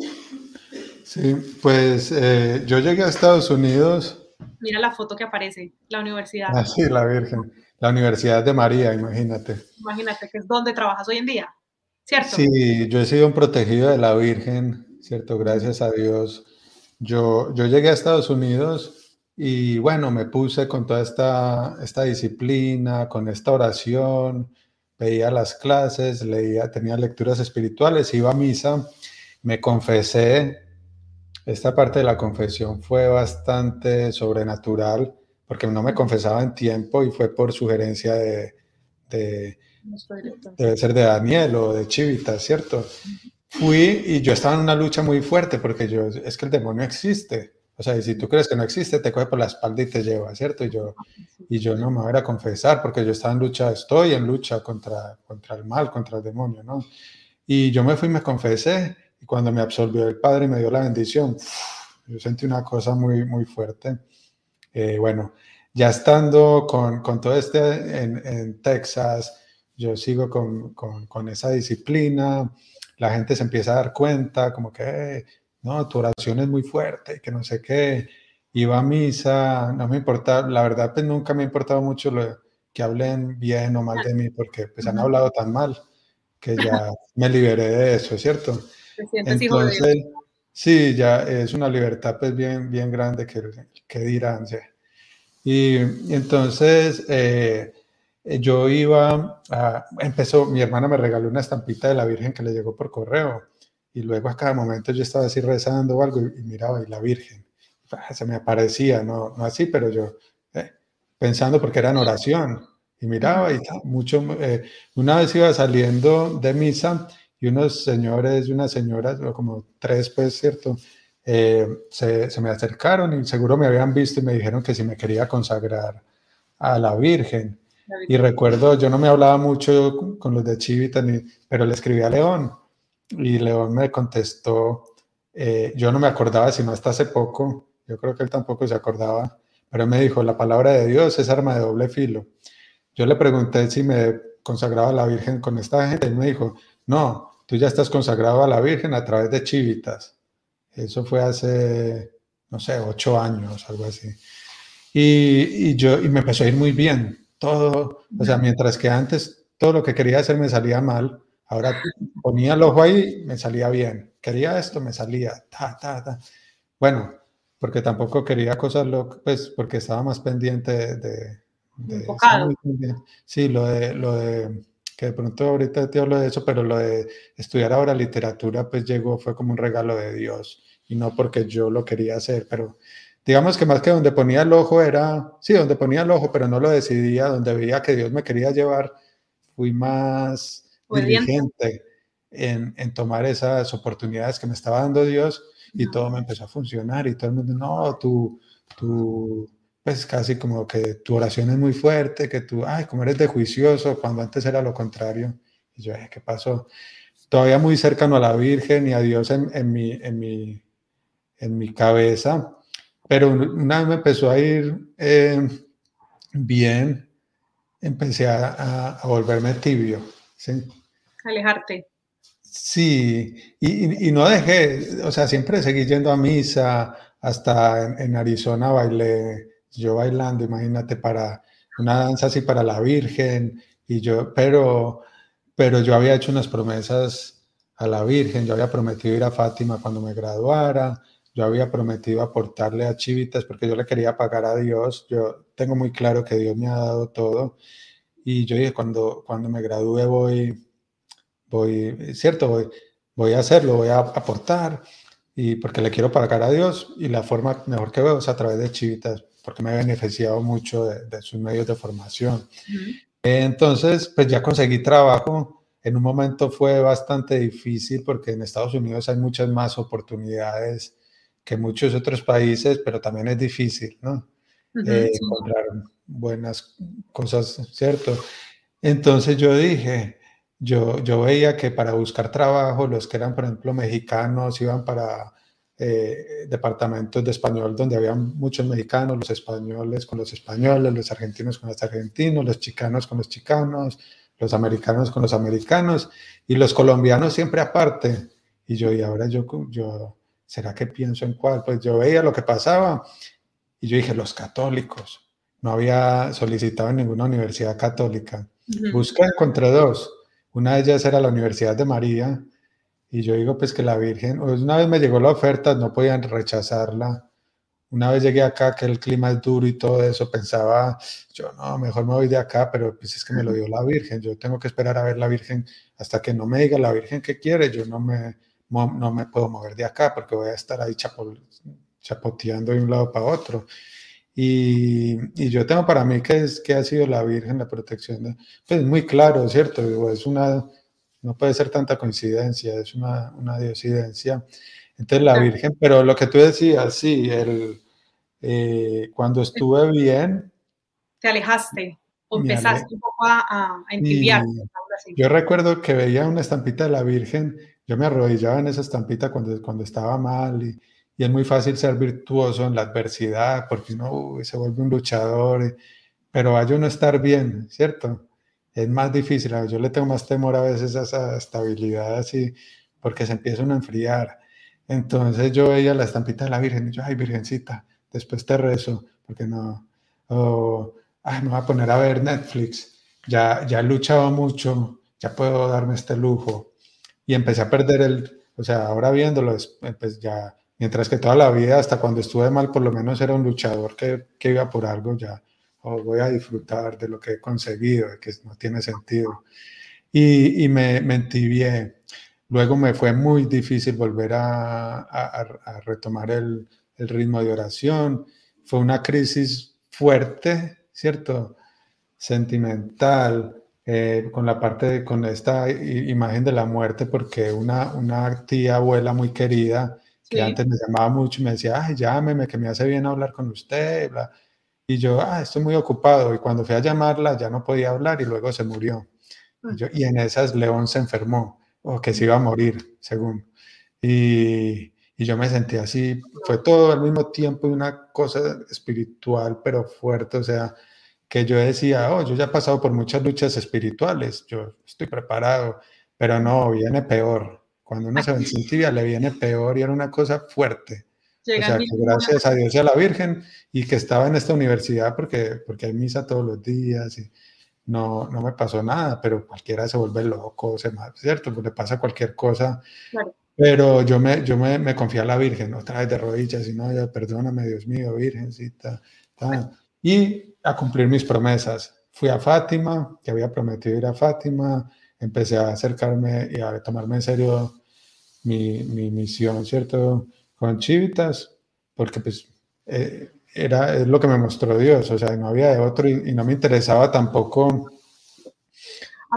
Sí, pues eh, yo llegué a Estados Unidos Mira la foto que aparece, la universidad. Ah, sí, la Virgen. La Universidad de María, imagínate. Imagínate que es donde trabajas hoy en día, ¿cierto? Sí, yo he sido un protegido de la Virgen, ¿cierto? Gracias a Dios. Yo, yo llegué a Estados Unidos y bueno, me puse con toda esta, esta disciplina, con esta oración, veía las clases, leía, tenía lecturas espirituales, iba a misa, me confesé esta parte de la confesión fue bastante sobrenatural porque no me confesaba en tiempo y fue por sugerencia de, debe ser de Daniel o de Chivita, ¿cierto? Fui y yo estaba en una lucha muy fuerte porque yo, es que el demonio existe. O sea, y si tú crees que no existe, te coge por la espalda y te lleva, ¿cierto? Y yo, y yo no me voy a confesar porque yo estaba en lucha, estoy en lucha contra, contra el mal, contra el demonio, ¿no? Y yo me fui y me confesé y cuando me absolvió el Padre y me dio la bendición, yo sentí una cosa muy, muy fuerte. Eh, bueno, ya estando con, con todo este en, en, Texas, yo sigo con, con, con, esa disciplina, la gente se empieza a dar cuenta, como que, no, tu oración es muy fuerte, que no sé qué, iba a misa, no me importa, la verdad, pues nunca me ha importado mucho lo, que hablen bien o mal de mí, porque pues han hablado tan mal que ya me liberé de eso, ¿cierto? Entonces, sí, ya es una libertad pues bien, bien grande que, que dirán. Y, entonces eh, yo iba, a, empezó, mi hermana me regaló una estampita de la Virgen que le llegó por correo y luego a cada momento yo estaba así rezando o algo y, miraba y la Virgen, ah, se me aparecía, no, no así, pero yo eh, pensando porque era en oración y miraba y mucho, eh, una vez iba saliendo de misa y unos señores y unas señoras, como tres, pues, ¿cierto? Eh, se, se, me acercaron y seguro me habían visto y me dijeron que si me quería consagrar a la Virgen. Y recuerdo, yo no me hablaba mucho con los de Chivita, ni, pero le escribí a León y León me contestó, eh, yo no me acordaba sino hasta hace poco, yo creo que él tampoco se acordaba, pero me dijo, la palabra de Dios es arma de doble filo. Yo le pregunté si me consagraba a la Virgen con esta gente y me dijo, no, tú ya estás consagrado a la Virgen a través de chivitas. Eso fue hace, no sé, ocho años, algo así. Y, y, yo, y me empezó a ir muy bien, todo, o sea, mientras que antes todo lo que quería hacer me salía mal, ahora ponía el ojo ahí, me salía bien, quería esto, me salía, ta, ta, ta. Bueno, porque tampoco quería cosas locas, pues porque estaba más pendiente de... de, sí, lo de, lo de, que de pronto ahorita te hablo de eso, pero lo de estudiar ahora literatura, pues llegó, fue como un regalo de Dios y no porque yo lo quería hacer, pero digamos que más que donde ponía el ojo era, sí, donde ponía el ojo, pero no lo decidía, donde veía que Dios me quería llevar, fui más diligente en, en, tomar esas oportunidades que me estaba dando Dios y todo me empezó a funcionar y todo el mundo, no, tú, tú, pues casi como que tu oración es muy fuerte, que tú, ay, como eres de juicioso, cuando antes era lo contrario. Y yo, ¿qué pasó? Todavía muy cercano a la Virgen y a Dios en, en mi, en, mi, en mi cabeza, pero una vez me empezó a ir eh, bien, empecé a, a, volverme tibio. ¿sí? Alejarte. Sí, y, y, no dejé, o sea, siempre seguí yendo a misa, hasta en, en, Arizona bailé, yo bailando, imagínate, para una danza así para la Virgen, y yo, pero, pero yo había hecho unas promesas a la Virgen, yo había prometido ir a Fátima cuando me graduara, yo había prometido aportarle a Chivitas porque yo le quería pagar a Dios. Yo tengo muy claro que Dios me ha dado todo. Y yo dije, cuando, cuando me gradúe voy, voy, cierto, voy, voy a hacerlo, voy a aportar. Y porque le quiero pagar a Dios. Y la forma mejor que veo es a través de Chivitas, porque me ha beneficiado mucho de, de sus medios de formación. Uh -huh. Entonces, pues ya conseguí trabajo. En un momento fue bastante difícil porque en Estados Unidos hay muchas más oportunidades que muchos otros países, pero también es difícil, ¿no? Uh -huh, eh, sí. Encontrar buenas cosas, ¿cierto? Entonces yo dije, yo, yo veía que para buscar trabajo, los que eran, por ejemplo, mexicanos, iban para eh, departamentos de español donde había muchos mexicanos, los españoles con los españoles, los argentinos con los argentinos, los chicanos con los chicanos, los americanos con los americanos y los colombianos siempre aparte. Y yo, y ahora yo, yo ¿será que pienso en cuál? Pues yo veía lo que pasaba y yo dije, los católicos. No había solicitado en ninguna universidad católica. Uh -huh. Busqué, encontré dos. Una de ellas era la Universidad de María y yo digo pues que la Virgen, pues una vez me llegó la oferta, no podían rechazarla. Una vez llegué acá, que el clima es duro y todo eso, pensaba, yo no, mejor me voy de acá, pero pues es que me lo dio la Virgen. Yo tengo que esperar a ver la Virgen hasta que no me diga la Virgen qué quiere. Yo no me, no me puedo mover de acá porque voy a estar ahí chapoteando de un lado para otro. Y, y, yo tengo para mí que, es, que ha sido la Virgen la protección, de, pues muy claro, ¿cierto? Es una, no puede ser tanta coincidencia, es una, una diosidencia. Entonces la Virgen, pero lo que tú decías, sí, el, eh, cuando estuve bien... Te alejaste o empezaste un poco a, a, a entibiarte. Yo recuerdo que veía una estampita de la Virgen yo me arrodillaba en esa estampita cuando, cuando estaba mal y, y es muy fácil ser virtuoso en la adversidad porque uno se vuelve un luchador, pero hay uno estar bien, ¿cierto? Es más difícil, yo le tengo más temor a veces a esa estabilidad así porque se empieza uno a enfriar. Entonces yo veía la estampita de la Virgen y yo, ay, Virgencita, después te rezo, porque no, o, ay, me voy a poner a ver Netflix, ya, ya he luchado mucho, ya puedo darme este lujo y empecé a perder el, o sea, ahora viéndolo, pues ya, mientras que toda la vida, hasta cuando estuve mal, por lo menos era un luchador que, que iba por algo, ya oh, voy a disfrutar de lo que he conseguido, de que no tiene sentido. Y, y me, me entibié. Luego me fue muy difícil volver a, a, a retomar el, el ritmo de oración. Fue una crisis fuerte, ¿cierto? Sentimental, eh, con la parte, de, con esta imagen de la muerte, porque una, una tía abuela muy querida, que sí. antes me llamaba mucho y me decía, ay, llámeme, que me hace bien hablar con usted, bla. Y yo, ah, estoy muy ocupado. Y cuando fui a llamarla ya no podía hablar y luego se murió. Y, yo, y en esas León se enfermó, o que se iba a morir, según. Y, y yo me sentí así, fue todo al mismo tiempo una cosa espiritual, pero fuerte, o sea, que yo decía, oh, yo ya he pasado por muchas luchas espirituales, yo estoy preparado, pero no, viene peor. Cuando uno se ve en tibia, le viene peor y era una cosa fuerte, gracias a Dios y a la Virgen y que estaba en esta universidad porque, porque hay misa todos los días y no, no me pasó nada, pero cualquiera se vuelve loco, se ¿cierto? Pues le pasa cualquier cosa. Pero yo me, yo me, me confié a la Virgen, otra vez de rodillas, y no, ya perdóname, Dios mío, Virgencita. Y a cumplir mis promesas. Fui a Fátima, que había prometido ir a Fátima, empecé a acercarme y a tomarme en serio mi, mi misión, ¿cierto? Con Chivitas, porque pues eh, era es lo que me mostró Dios, o sea, no había de otro y, no me interesaba tampoco.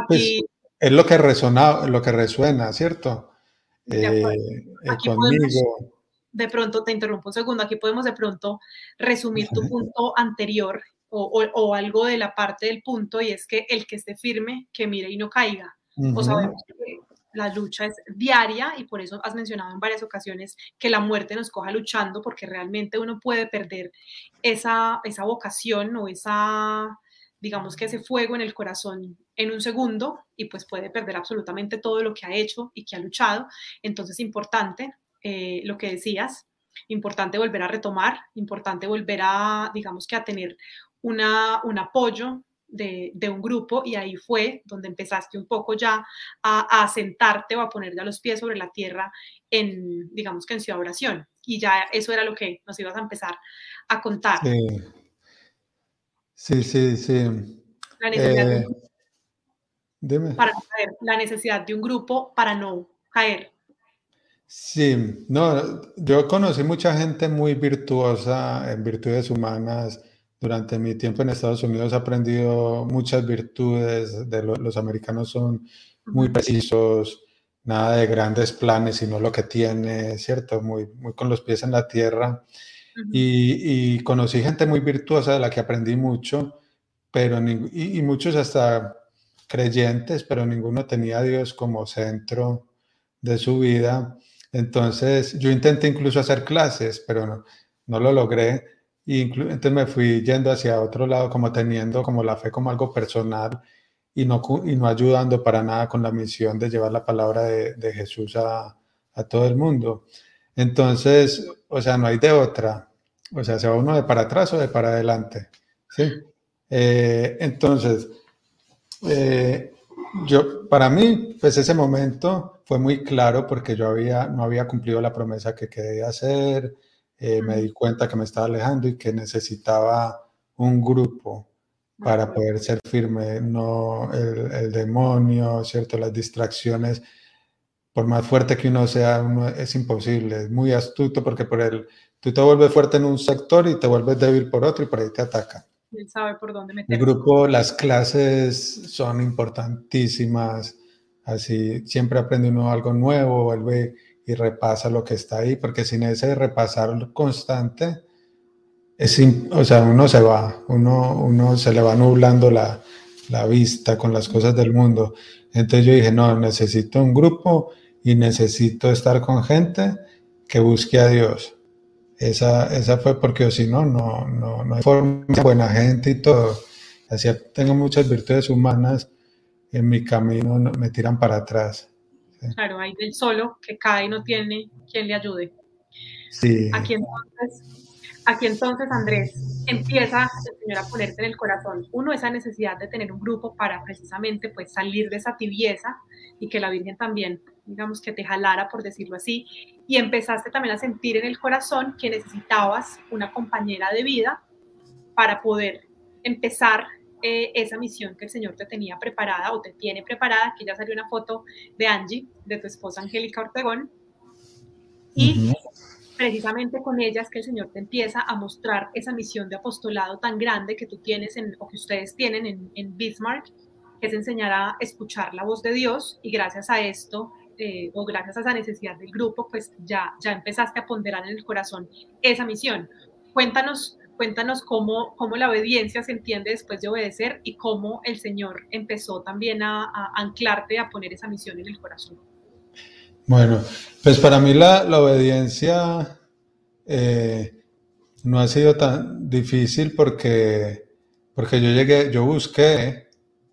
Pues, es lo que resonaba, lo que resuena, ¿cierto? Eh, eh, conmigo. de pronto, te interrumpo un segundo, aquí podemos de pronto resumir tu punto anterior o, o, algo de la parte del punto y es que el que esté firme, que mire y no caiga. O sabemos que la lucha es diaria y por eso has mencionado en varias ocasiones que la muerte nos coja luchando porque realmente uno puede perder esa, esa vocación o esa, digamos que ese fuego en el corazón en un segundo y pues puede perder absolutamente todo lo que ha hecho y que ha luchado. Entonces, importante eh, lo que decías, importante volver a retomar, importante volver a, digamos que a tener una, un apoyo de, un grupo y ahí fue donde empezaste un poco ya a, a, sentarte o a poner ya los pies sobre la tierra en, digamos que en Ciudad Oración. Y ya eso era lo que nos ibas a empezar a contar. Sí, sí, sí. La necesidad, de, eh, Para caer, la necesidad de un grupo para no caer. Sí, no, yo conocí mucha gente muy virtuosa en virtudes humanas durante mi tiempo en Estados Unidos he aprendido muchas virtudes, de los americanos son muy precisos, nada de grandes planes, sino lo que tiene, ¿cierto? Muy, muy con los pies en la tierra. y, y, conocí gente muy virtuosa de la que aprendí mucho, pero y, y, muchos hasta creyentes, pero ninguno tenía a Dios como centro de su vida. Entonces yo intenté incluso hacer clases, pero no, no lo logré y entonces me fui yendo hacia otro lado, como teniendo como la fe como algo personal y no, y no ayudando para nada con la misión de llevar la palabra de, de Jesús a, a, todo el mundo. Entonces, o sea, no hay de otra. O sea, se va uno de para atrás o de para adelante. ¿sí? Eh, entonces, eh, yo, para mí, pues ese momento fue muy claro porque yo había, no había cumplido la promesa que quería hacer, eh, me di cuenta que me estaba alejando y que necesitaba un grupo para poder ser firme, no el, demonio, ¿cierto? Las distracciones, por más fuerte que uno sea, uno es imposible, es muy astuto porque por el, tú te vuelves fuerte en un sector y te vuelves débil por otro y por ahí te ataca. Él sabe por dónde meter. El grupo, las clases son importantísimas, así siempre aprende uno algo nuevo, vuelve y repasa lo que está ahí, porque sin ese repasar constante, es, o sea, uno se va, uno, uno se le va nublando la, la vista con las cosas del mundo. Entonces yo dije, no, necesito un grupo y necesito estar con gente que busque a Dios. Esa, esa fue porque si no, no, no, no hay forma, buena gente y todo. Así tengo muchas virtudes humanas en mi camino, me tiran para atrás. Claro, hay del solo que cae y no tiene quien le ayude. Sí. Aquí entonces, aquí entonces, Andrés, empieza el Señor a ponerte en el corazón, uno, esa necesidad de tener un grupo para precisamente pues salir de esa tibieza y que la Virgen también, digamos, que te jalara, por decirlo así, y empezaste también a sentir en el corazón que necesitabas una compañera de vida para poder empezar eh, esa misión que el Señor te tenía preparada o te tiene preparada, que ya salió una foto de Angie, de tu esposa Angélica Ortegón, y precisamente con ella es que el Señor te empieza a mostrar esa misión de apostolado tan grande que tú tienes en, o que ustedes tienen en, en Bismarck, que es enseñar a escuchar la voz de Dios. Y gracias a esto eh, o gracias a esa necesidad del grupo, pues ya, ya empezaste a ponderar en el corazón esa misión. Cuéntanos Cuéntanos cómo, cómo la obediencia se entiende después de obedecer y cómo el Señor empezó también a, anclarte, a poner esa misión en el corazón. Bueno, pues para mí la, la obediencia eh, no ha sido tan difícil porque, porque yo llegué, yo busqué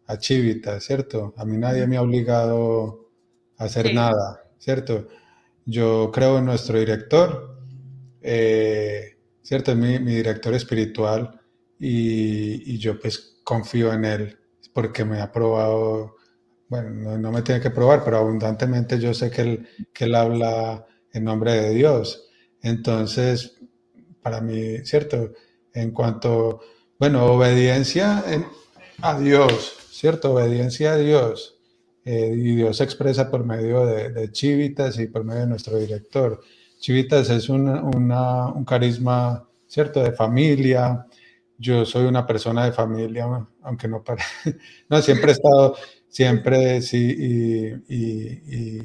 a Chivita, ¿cierto? A mí nadie me ha obligado a hacer nada, ¿cierto? Yo creo en nuestro director, eh, ¿cierto? Es mi, mi, director espiritual y, yo pues confío en él porque me ha probado, bueno, no, me tiene que probar, pero abundantemente yo sé que él, que él habla en nombre de Dios. Entonces, para mí, ¿cierto? En cuanto, bueno, obediencia a Dios, ¿cierto? Obediencia a Dios. Eh, y Dios se expresa por medio de, de, Chivitas y por medio de nuestro director. Chivitas es una, una, un carisma, ¿cierto? De familia. Yo soy una persona de familia, aunque no. No, siempre he estado, siempre sí, y, y,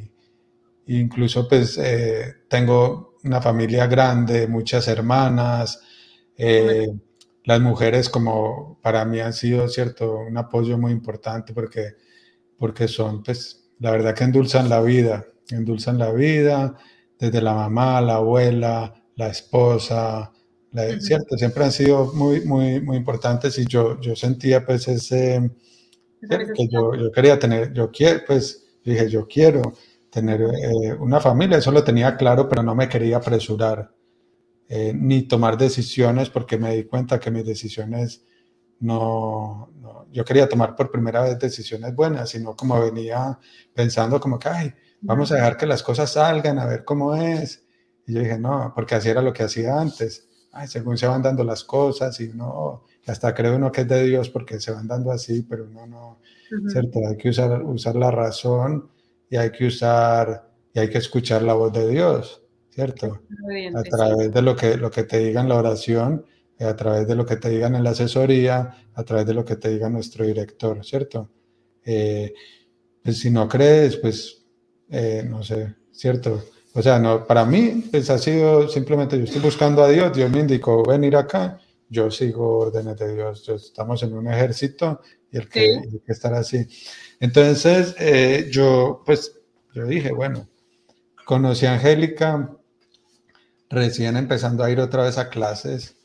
y incluso pues eh, tengo una familia grande, muchas hermanas. Eh, las mujeres como para mí han sido, ¿cierto? Un apoyo muy importante porque, porque son, pues, la verdad que endulzan la vida, endulzan la vida, desde la mamá, la abuela, la esposa, la, ¿cierto? Siempre han sido muy, muy, muy importantes y yo, yo sentía pues ese, que yo, yo quería tener, yo quiero, pues, dije, yo quiero tener eh, una familia, eso lo tenía claro, pero no me quería apresurar. Eh, ni tomar decisiones porque me di cuenta que mis decisiones no, yo quería tomar por primera vez decisiones buenas, sino como venía pensando como que, ay, vamos a dejar que las cosas salgan, a ver cómo es. Y yo dije, no, porque así era lo que hacía antes. Ay, según se van dando las cosas y no, hasta creo uno que es de Dios porque se van dando así, pero uno no, ¿cierto? Hay que usar, usar la razón y hay que usar y hay que escuchar la voz de Dios. ¿cierto? A través de lo que, lo que te diga en la oración, eh, a través de lo que te digan en la asesoría, a través de lo que te diga nuestro director, ¿cierto? Eh, pues si no crees, pues eh, no sé, ¿cierto? O sea, no, para mí, pues ha sido simplemente, yo estoy buscando a Dios, Dios me indicó venir acá, yo sigo órdenes de Dios, estamos en un ejército y el que, el que estar así. Entonces, yo, pues, yo dije, bueno, conocí a Angélica, recién empezando a ir otra vez a clases,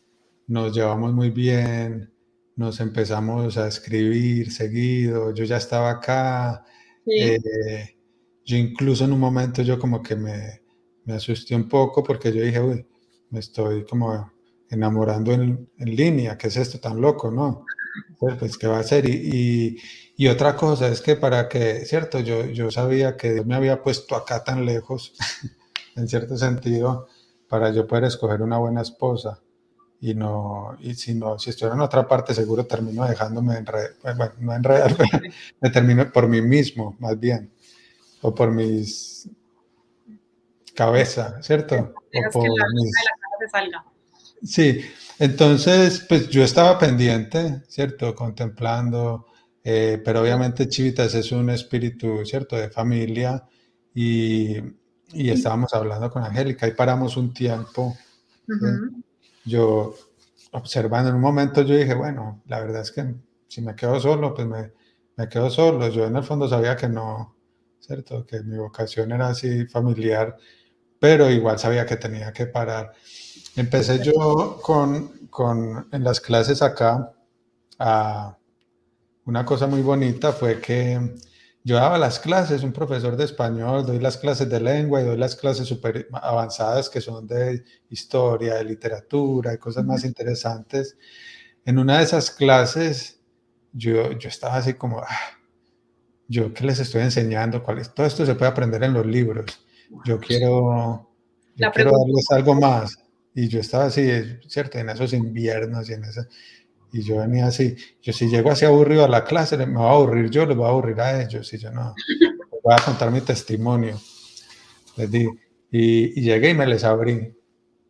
nos llevamos muy bien, nos empezamos a escribir seguido, yo ya estaba acá, eh, yo incluso en un momento yo como que me, me, asusté un poco porque yo dije, uy, me estoy como enamorando en, en línea, ¿qué es esto tan loco, no? Pues, pues ¿qué va a ser? Y, y, y, otra cosa es que para que, cierto, yo, yo sabía que Dios me había puesto acá tan lejos, en cierto sentido, para yo poder escoger una buena esposa. Y no, y si no, si estuviera en otra parte, seguro termino dejándome enredar, bueno, no enredar, me termino por mí mismo, más bien, o por mis cabeza, ¿cierto? O por mis... Sí, entonces, pues yo estaba pendiente, ¿cierto? Contemplando, eh, pero obviamente Chivitas es un espíritu, ¿cierto? De familia y y estábamos hablando con Angélica y paramos un tiempo. Yo observando en un momento, yo dije, bueno, la verdad es que si me quedo solo, pues me, me quedo solo. Yo en el fondo sabía que no, ¿cierto? Que mi vocación era así familiar, pero igual sabía que tenía que parar. Empecé yo con, con en las clases acá, a, una cosa muy bonita fue que yo daba las clases, un profesor de español, doy las clases de lengua y doy las clases super avanzadas que son de historia, de literatura y cosas más interesantes. En una de esas clases, yo, yo estaba así como, ah, yo qué les estoy enseñando, ¿Cuál es? todo esto se puede aprender en los libros. Yo quiero, yo quiero darles algo más. Y yo estaba así, ¿cierto? En esos inviernos y en esa y yo venía así, yo si llego así aburrido a la clase, me va a aburrir yo, les voy a aburrir a ellos, y yo no, voy a contar mi testimonio. Les di, y, llegué y me les abrí,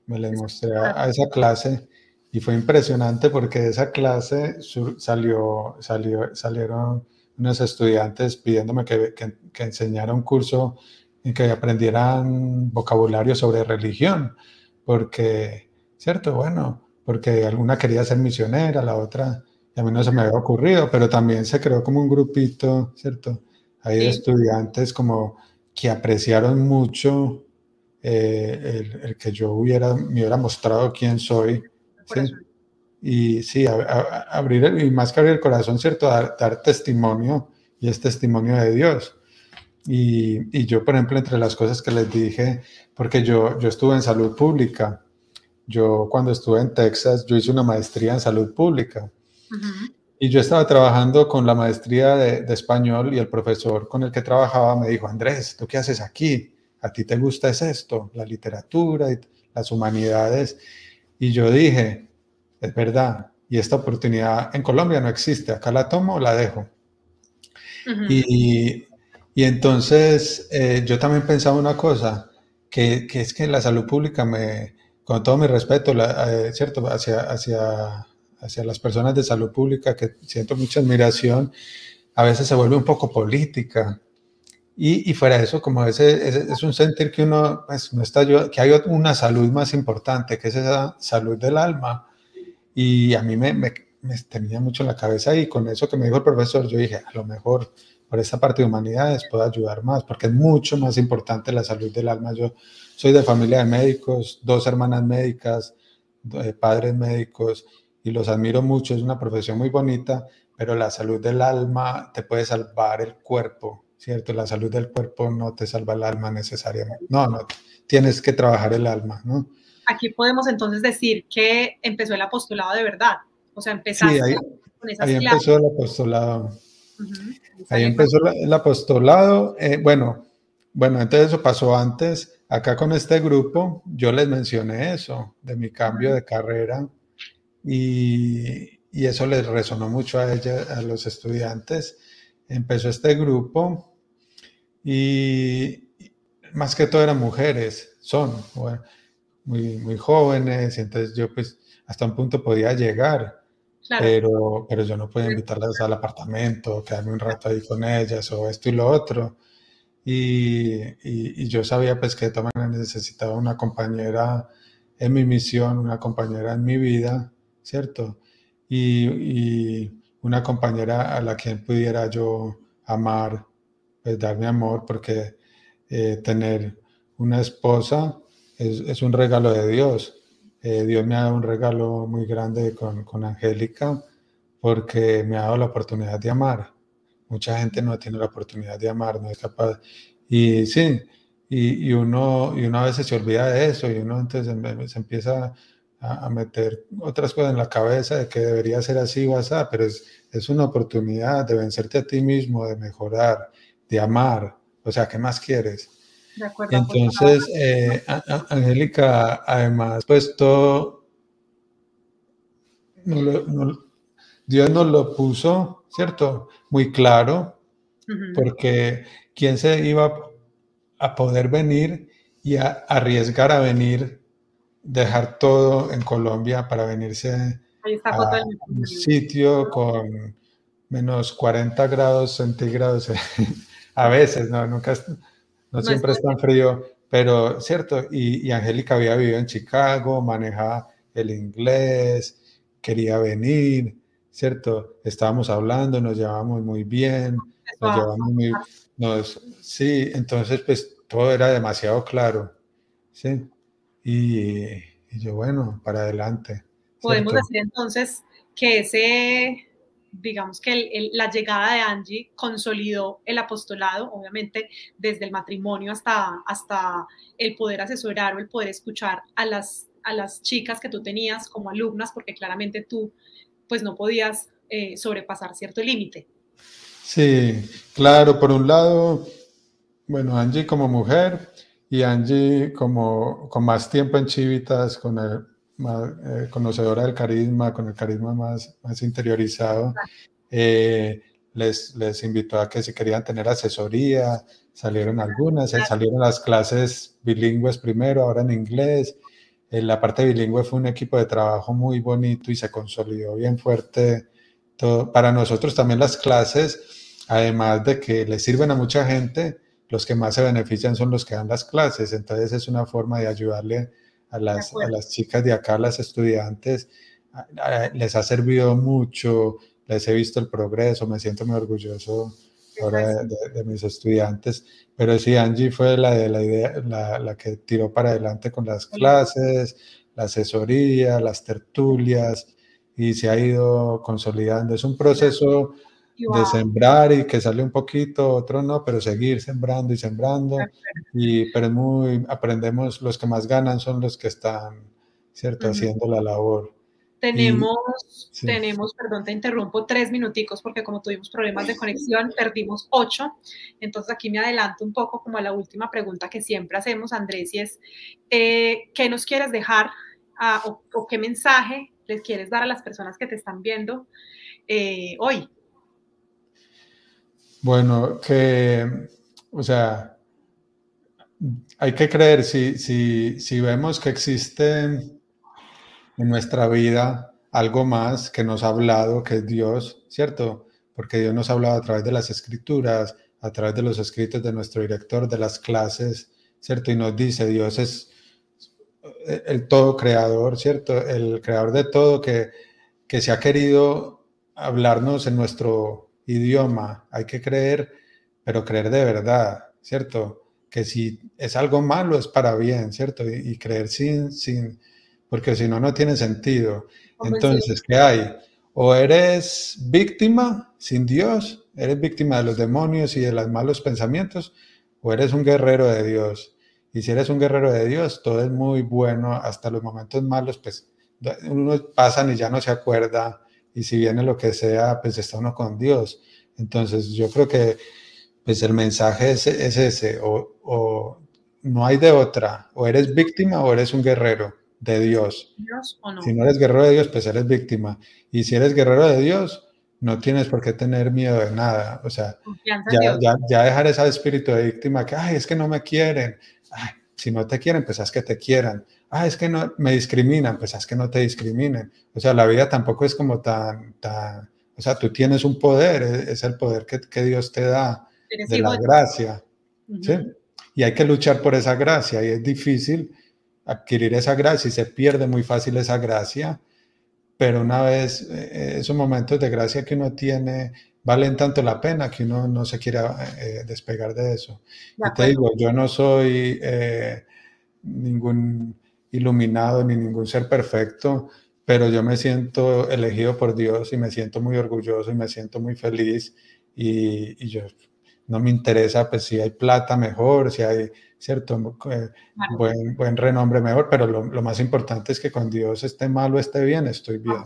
me les mostré a, esa clase y fue impresionante porque de esa clase salió, salió, salieron unos estudiantes pidiéndome que, que, que enseñara un curso en que aprendieran vocabulario sobre religión, porque, ¿cierto? Bueno, porque alguna quería ser misionera, la otra, a mí no se me había ocurrido, pero también se creó como un grupito, ¿cierto? Hay de estudiantes como que apreciaron mucho eh, el, que yo hubiera, me hubiera mostrado quién soy, ¿sí? Y sí, abrir, y más que abrir el corazón, ¿cierto? Dar, dar testimonio, y es testimonio de Dios. Y, y, yo, por ejemplo, entre las cosas que les dije, porque yo, yo estuve en salud pública, yo cuando estuve en Texas, yo hice una maestría en salud pública. Y yo estaba trabajando con la maestría de, español y el profesor con el que trabajaba me dijo, Andrés, ¿tú qué haces aquí? ¿A ti te gusta es esto? La literatura y las humanidades. Y yo dije, es verdad, y esta oportunidad en Colombia no existe, acá la tomo o la dejo. y, y, entonces eh, yo también pensaba una cosa, que, que, es que la salud pública me, con todo mi respeto, la, eh, ¿cierto? Hacia, hacia hacia las personas de salud pública, que siento mucha admiración, a veces se vuelve un poco política. Y, y fuera de eso, como ese, es un sentir que uno pues, no está que hay una salud más importante, que es esa salud del alma. Y a mí me, me, me tenía mucho en la cabeza y con eso que me dijo el profesor, yo dije, a lo mejor por esta parte de humanidades puedo ayudar más, porque es mucho más importante la salud del alma. Yo soy de familia de médicos, dos hermanas médicas, eh, padres médicos, y los admiro mucho, es una profesión muy bonita, pero la salud del alma te puede salvar el cuerpo, ¿cierto? La salud del cuerpo no te salva el alma necesariamente. No, no, tienes que trabajar el alma, ¿no? Aquí podemos entonces decir que empezó el apostolado de verdad, o sea, empezaste sí, ahí, con esas ahí empezó el apostolado. Ahí empezó el apostolado. Eh, bueno, bueno, entonces eso pasó antes. Acá con este grupo, yo les mencioné eso, de mi cambio de carrera y, y, eso les resonó mucho a ella, a los estudiantes. Empezó este grupo y más que todo eran mujeres, son muy, muy jóvenes, y entonces yo pues hasta un punto podía llegar, pero, pero yo no podía invitarlas al apartamento, quedarme un rato ahí con ellas o esto y lo otro. Y, y, y yo sabía pues que de todas maneras necesitaba una compañera en mi misión, una compañera en mi vida ¿cierto? Y, una compañera a la que pudiera yo amar, pues dar mi amor, porque eh, tener una esposa es, un regalo de Dios. Eh, Dios me ha dado un regalo muy grande con, con Angélica porque me ha dado la oportunidad de amar. Mucha gente no tiene la oportunidad de amar, no es capaz. Y sí, y, y uno, y uno a veces se olvida de eso y uno entonces se empieza a, meter otras cosas en la cabeza de que debería ser así o así, pero es, es una oportunidad de vencerte a ti mismo, de mejorar, de amar. O sea, ¿qué más quieres? De acuerdo, Entonces, eh, Angélica, además, pues todo, Dios nos lo puso, ¿cierto? Muy claro, porque ¿quién se iba a poder venir y a arriesgar a venir dejar todo en Colombia para venirse a un sitio con menos 40 grados centígrados a veces, no, nunca, no, siempre es tan frío, pero cierto, y, y Angélica había vivido en Chicago, manejaba el inglés, quería venir, ¿cierto? Estábamos hablando, nos llevábamos muy bien, nos llevamos muy, nos, sí, entonces pues todo era demasiado claro, ¿sí? Y, yo, bueno, para adelante. Podemos decir entonces que ese, digamos que la llegada de Angie consolidó el apostolado, obviamente desde el matrimonio hasta, hasta el poder asesorar o el poder escuchar a las, a las chicas que tú tenías como alumnas, porque claramente tú pues no podías eh, sobrepasar cierto límite. Sí, claro, por un lado, bueno, Angie como mujer, y Angie, como con más tiempo en Chivitas, con el, más, eh, conocedora del carisma, con el carisma más, más interiorizado, eh, les, les invitó a que si querían tener asesoría, salieron algunas, eh, salieron las clases bilingües primero, ahora en inglés. En la parte bilingüe fue un equipo de trabajo muy bonito y se consolidó bien fuerte. Todo. Para nosotros también las clases, además de que les sirven a mucha gente, los que más se benefician son los que dan las clases. Entonces es una forma de ayudarle a las, a las chicas de acá, a las estudiantes. les ha servido mucho, les he visto el progreso, me siento muy orgulloso ahora de, mis estudiantes. Pero sí, Angie fue la, de la, idea, la, la que tiró para adelante con las clases, la asesoría, las tertulias y se ha ido consolidando. Es un proceso de sembrar y que sale un poquito, otro no, pero seguir sembrando y sembrando. Y, pero muy, aprendemos, los que más ganan son los que están ¿cierto? Haciendo la labor. Tenemos, tenemos, perdón, te interrumpo, tres minuticos porque como tuvimos problemas de conexión, perdimos ocho. Entonces aquí me adelanto un poco como a la última pregunta que siempre hacemos, Andrés, y es, eh, ¿qué nos quieres dejar o, qué mensaje les quieres dar a las personas que te están viendo eh, hoy? Bueno, que, o sea, hay que creer, si, si, si vemos que existe en nuestra vida algo más que nos ha hablado, que es Dios, ¿cierto? Porque Dios nos ha hablado a través de las escrituras, a través de los escritos de nuestro director, de las clases, ¿cierto? Y nos dice, Dios es el todo creador, ¿cierto? El creador de todo que, que se ha querido hablarnos en nuestro idioma. Hay que creer, pero creer de verdad, ¿cierto? Que si es algo malo es para bien, ¿cierto? Y, y creer sin, sin, porque si no, no tiene sentido. Entonces, ¿qué hay? O eres víctima sin Dios, eres víctima de los demonios y de los malos pensamientos, o eres un guerrero de Dios. Y si eres un guerrero de Dios, todo es muy bueno, hasta los momentos malos, pues unos pasan y ya no se acuerda, y si viene lo que sea, pues está uno con Dios. Entonces, yo creo que pues el mensaje es, ese, o, o no hay de otra, o eres víctima o eres un guerrero de Dios. Si no eres guerrero de Dios, pues eres víctima. Y si eres guerrero de Dios, no tienes por qué tener miedo de nada. O sea, ya, ya, dejar ese espíritu de víctima que, ay, es que no me quieren. Ay, si no te quieren, pues haz que te quieran. Ah, es que no me discriminan, pues haz que no te discriminen. O sea, la vida tampoco es como tan, tan o sea, tú tienes un poder, e, es el poder que, que Dios te da, de la gracia. ¿sí? Y hay que luchar por esa gracia y es difícil adquirir esa gracia y se pierde muy fácil esa gracia, pero una vez eh, esos momentos de gracia que uno tiene valen tanto la pena que uno no se quiere eh, despegar de eso. y te digo, yo no soy eh, ningún iluminado ni ningún ser perfecto, pero yo me siento elegido por Dios y me siento muy orgulloso y me siento muy feliz y, y yo no me interesa pues si hay plata mejor, si hay ¿cierto? Eh, buen, buen, renombre mejor, pero lo, lo, más importante es que con Dios esté mal o esté bien, estoy bien.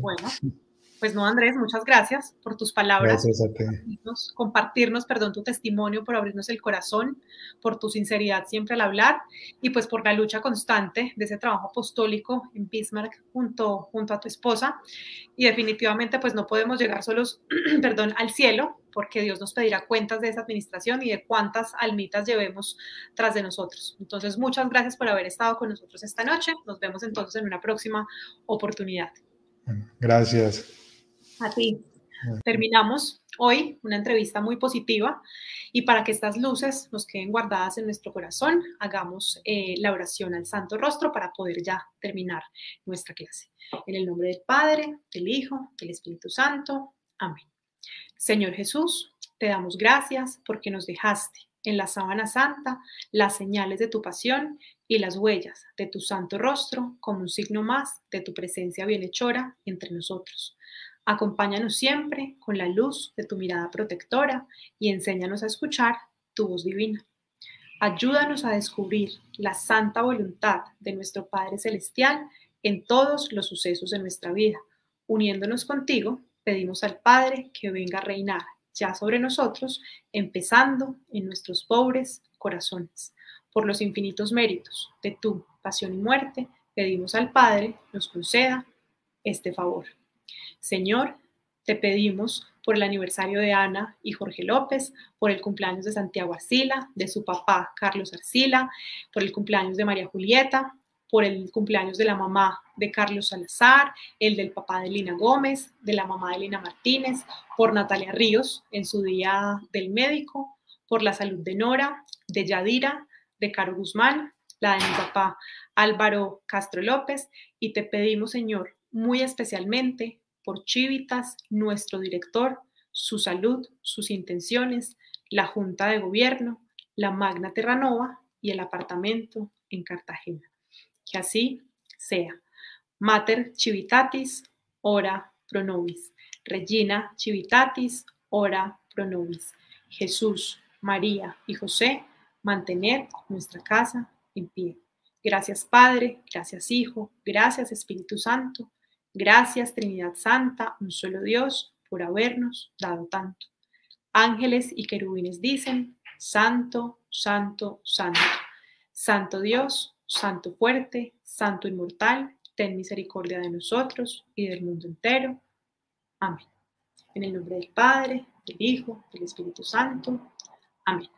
Bueno, pues no, Andrés, muchas gracias por tus palabras. Gracias a ti. Compartirnos, perdón, tu testimonio, por abrirnos el corazón, por tu sinceridad siempre al hablar y pues por la lucha constante de ese trabajo apostólico en Bismarck junto, junto a tu esposa. Y definitivamente pues no podemos llegar solos, perdón, al cielo, porque Dios nos pedirá cuentas de esa administración y de cuántas almitas llevemos tras de nosotros. Entonces, muchas gracias por haber estado con nosotros esta noche. Nos vemos entonces en una próxima oportunidad. Gracias. A ti. Terminamos hoy una entrevista muy positiva y para que estas luces nos queden guardadas en nuestro corazón, hagamos eh, la oración al Santo Rostro para poder ya terminar nuestra clase. En el nombre del Padre, del Hijo, del Espíritu Santo. Amén. Señor Jesús, te damos gracias porque nos dejaste en la sábana santa las señales de tu pasión y las huellas de tu santo rostro como un signo más de tu presencia bienhechora entre nosotros. Acompáñanos siempre con la luz de tu mirada protectora y enséñanos a escuchar tu voz divina. Ayúdanos a descubrir la santa voluntad de nuestro Padre Celestial en todos los sucesos de nuestra vida. Uniéndonos contigo, pedimos al Padre que venga a reinar ya sobre nosotros, empezando en nuestros pobres corazones. Por los infinitos méritos de tu pasión y muerte, pedimos al Padre nos conceda este favor. Señor, te pedimos por el aniversario de Ana y Jorge López, por el cumpleaños de Santiago Arcila, de su papá Carlos Arcila, por el cumpleaños de María Julieta, por el cumpleaños de la mamá de Carlos Salazar, el del papá de Lina Gómez, de la mamá de Lina Martínez, por Natalia Ríos en su día del médico, por la salud de Nora, de Yadira, de Caro Guzmán, la de mi papá Álvaro Castro López, y te pedimos, Señor, muy especialmente por Chivitas, nuestro director, su salud, sus intenciones, la Junta de Gobierno, la Magna Terranova y el apartamento en Cartagena. Que así sea. Mater Civitatis, ora pro nobis. Regina Civitatis, ora pro nobis. Jesús, María y José, mantener nuestra casa en pie. Gracias Padre, gracias Hijo, gracias Espíritu Santo, gracias Trinidad Santa, un solo Dios, por habernos dado tanto. Ángeles y querubines dicen, Santo, Santo, Santo. Santo Dios, Santo fuerte, Santo inmortal, ten misericordia de nosotros y del mundo entero. Amén. En el nombre del Padre, del Hijo, del Espíritu Santo. Amén.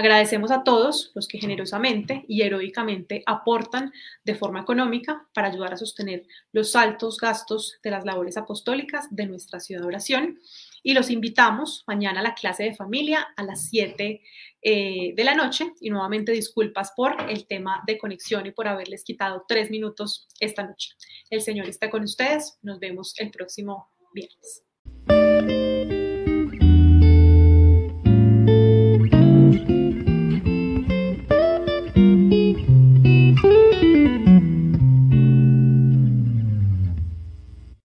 Agradecemos a todos los que generosamente y heroicamente aportan de forma económica para ayudar a sostener los altos gastos de las labores apostólicas de nuestra ciudad de oración y los invitamos mañana a la clase de familia a las 7 eh, de la noche y nuevamente disculpas por el tema de conexión y por haberles quitado tres minutos esta noche. El Señor está con ustedes, nos vemos el próximo viernes.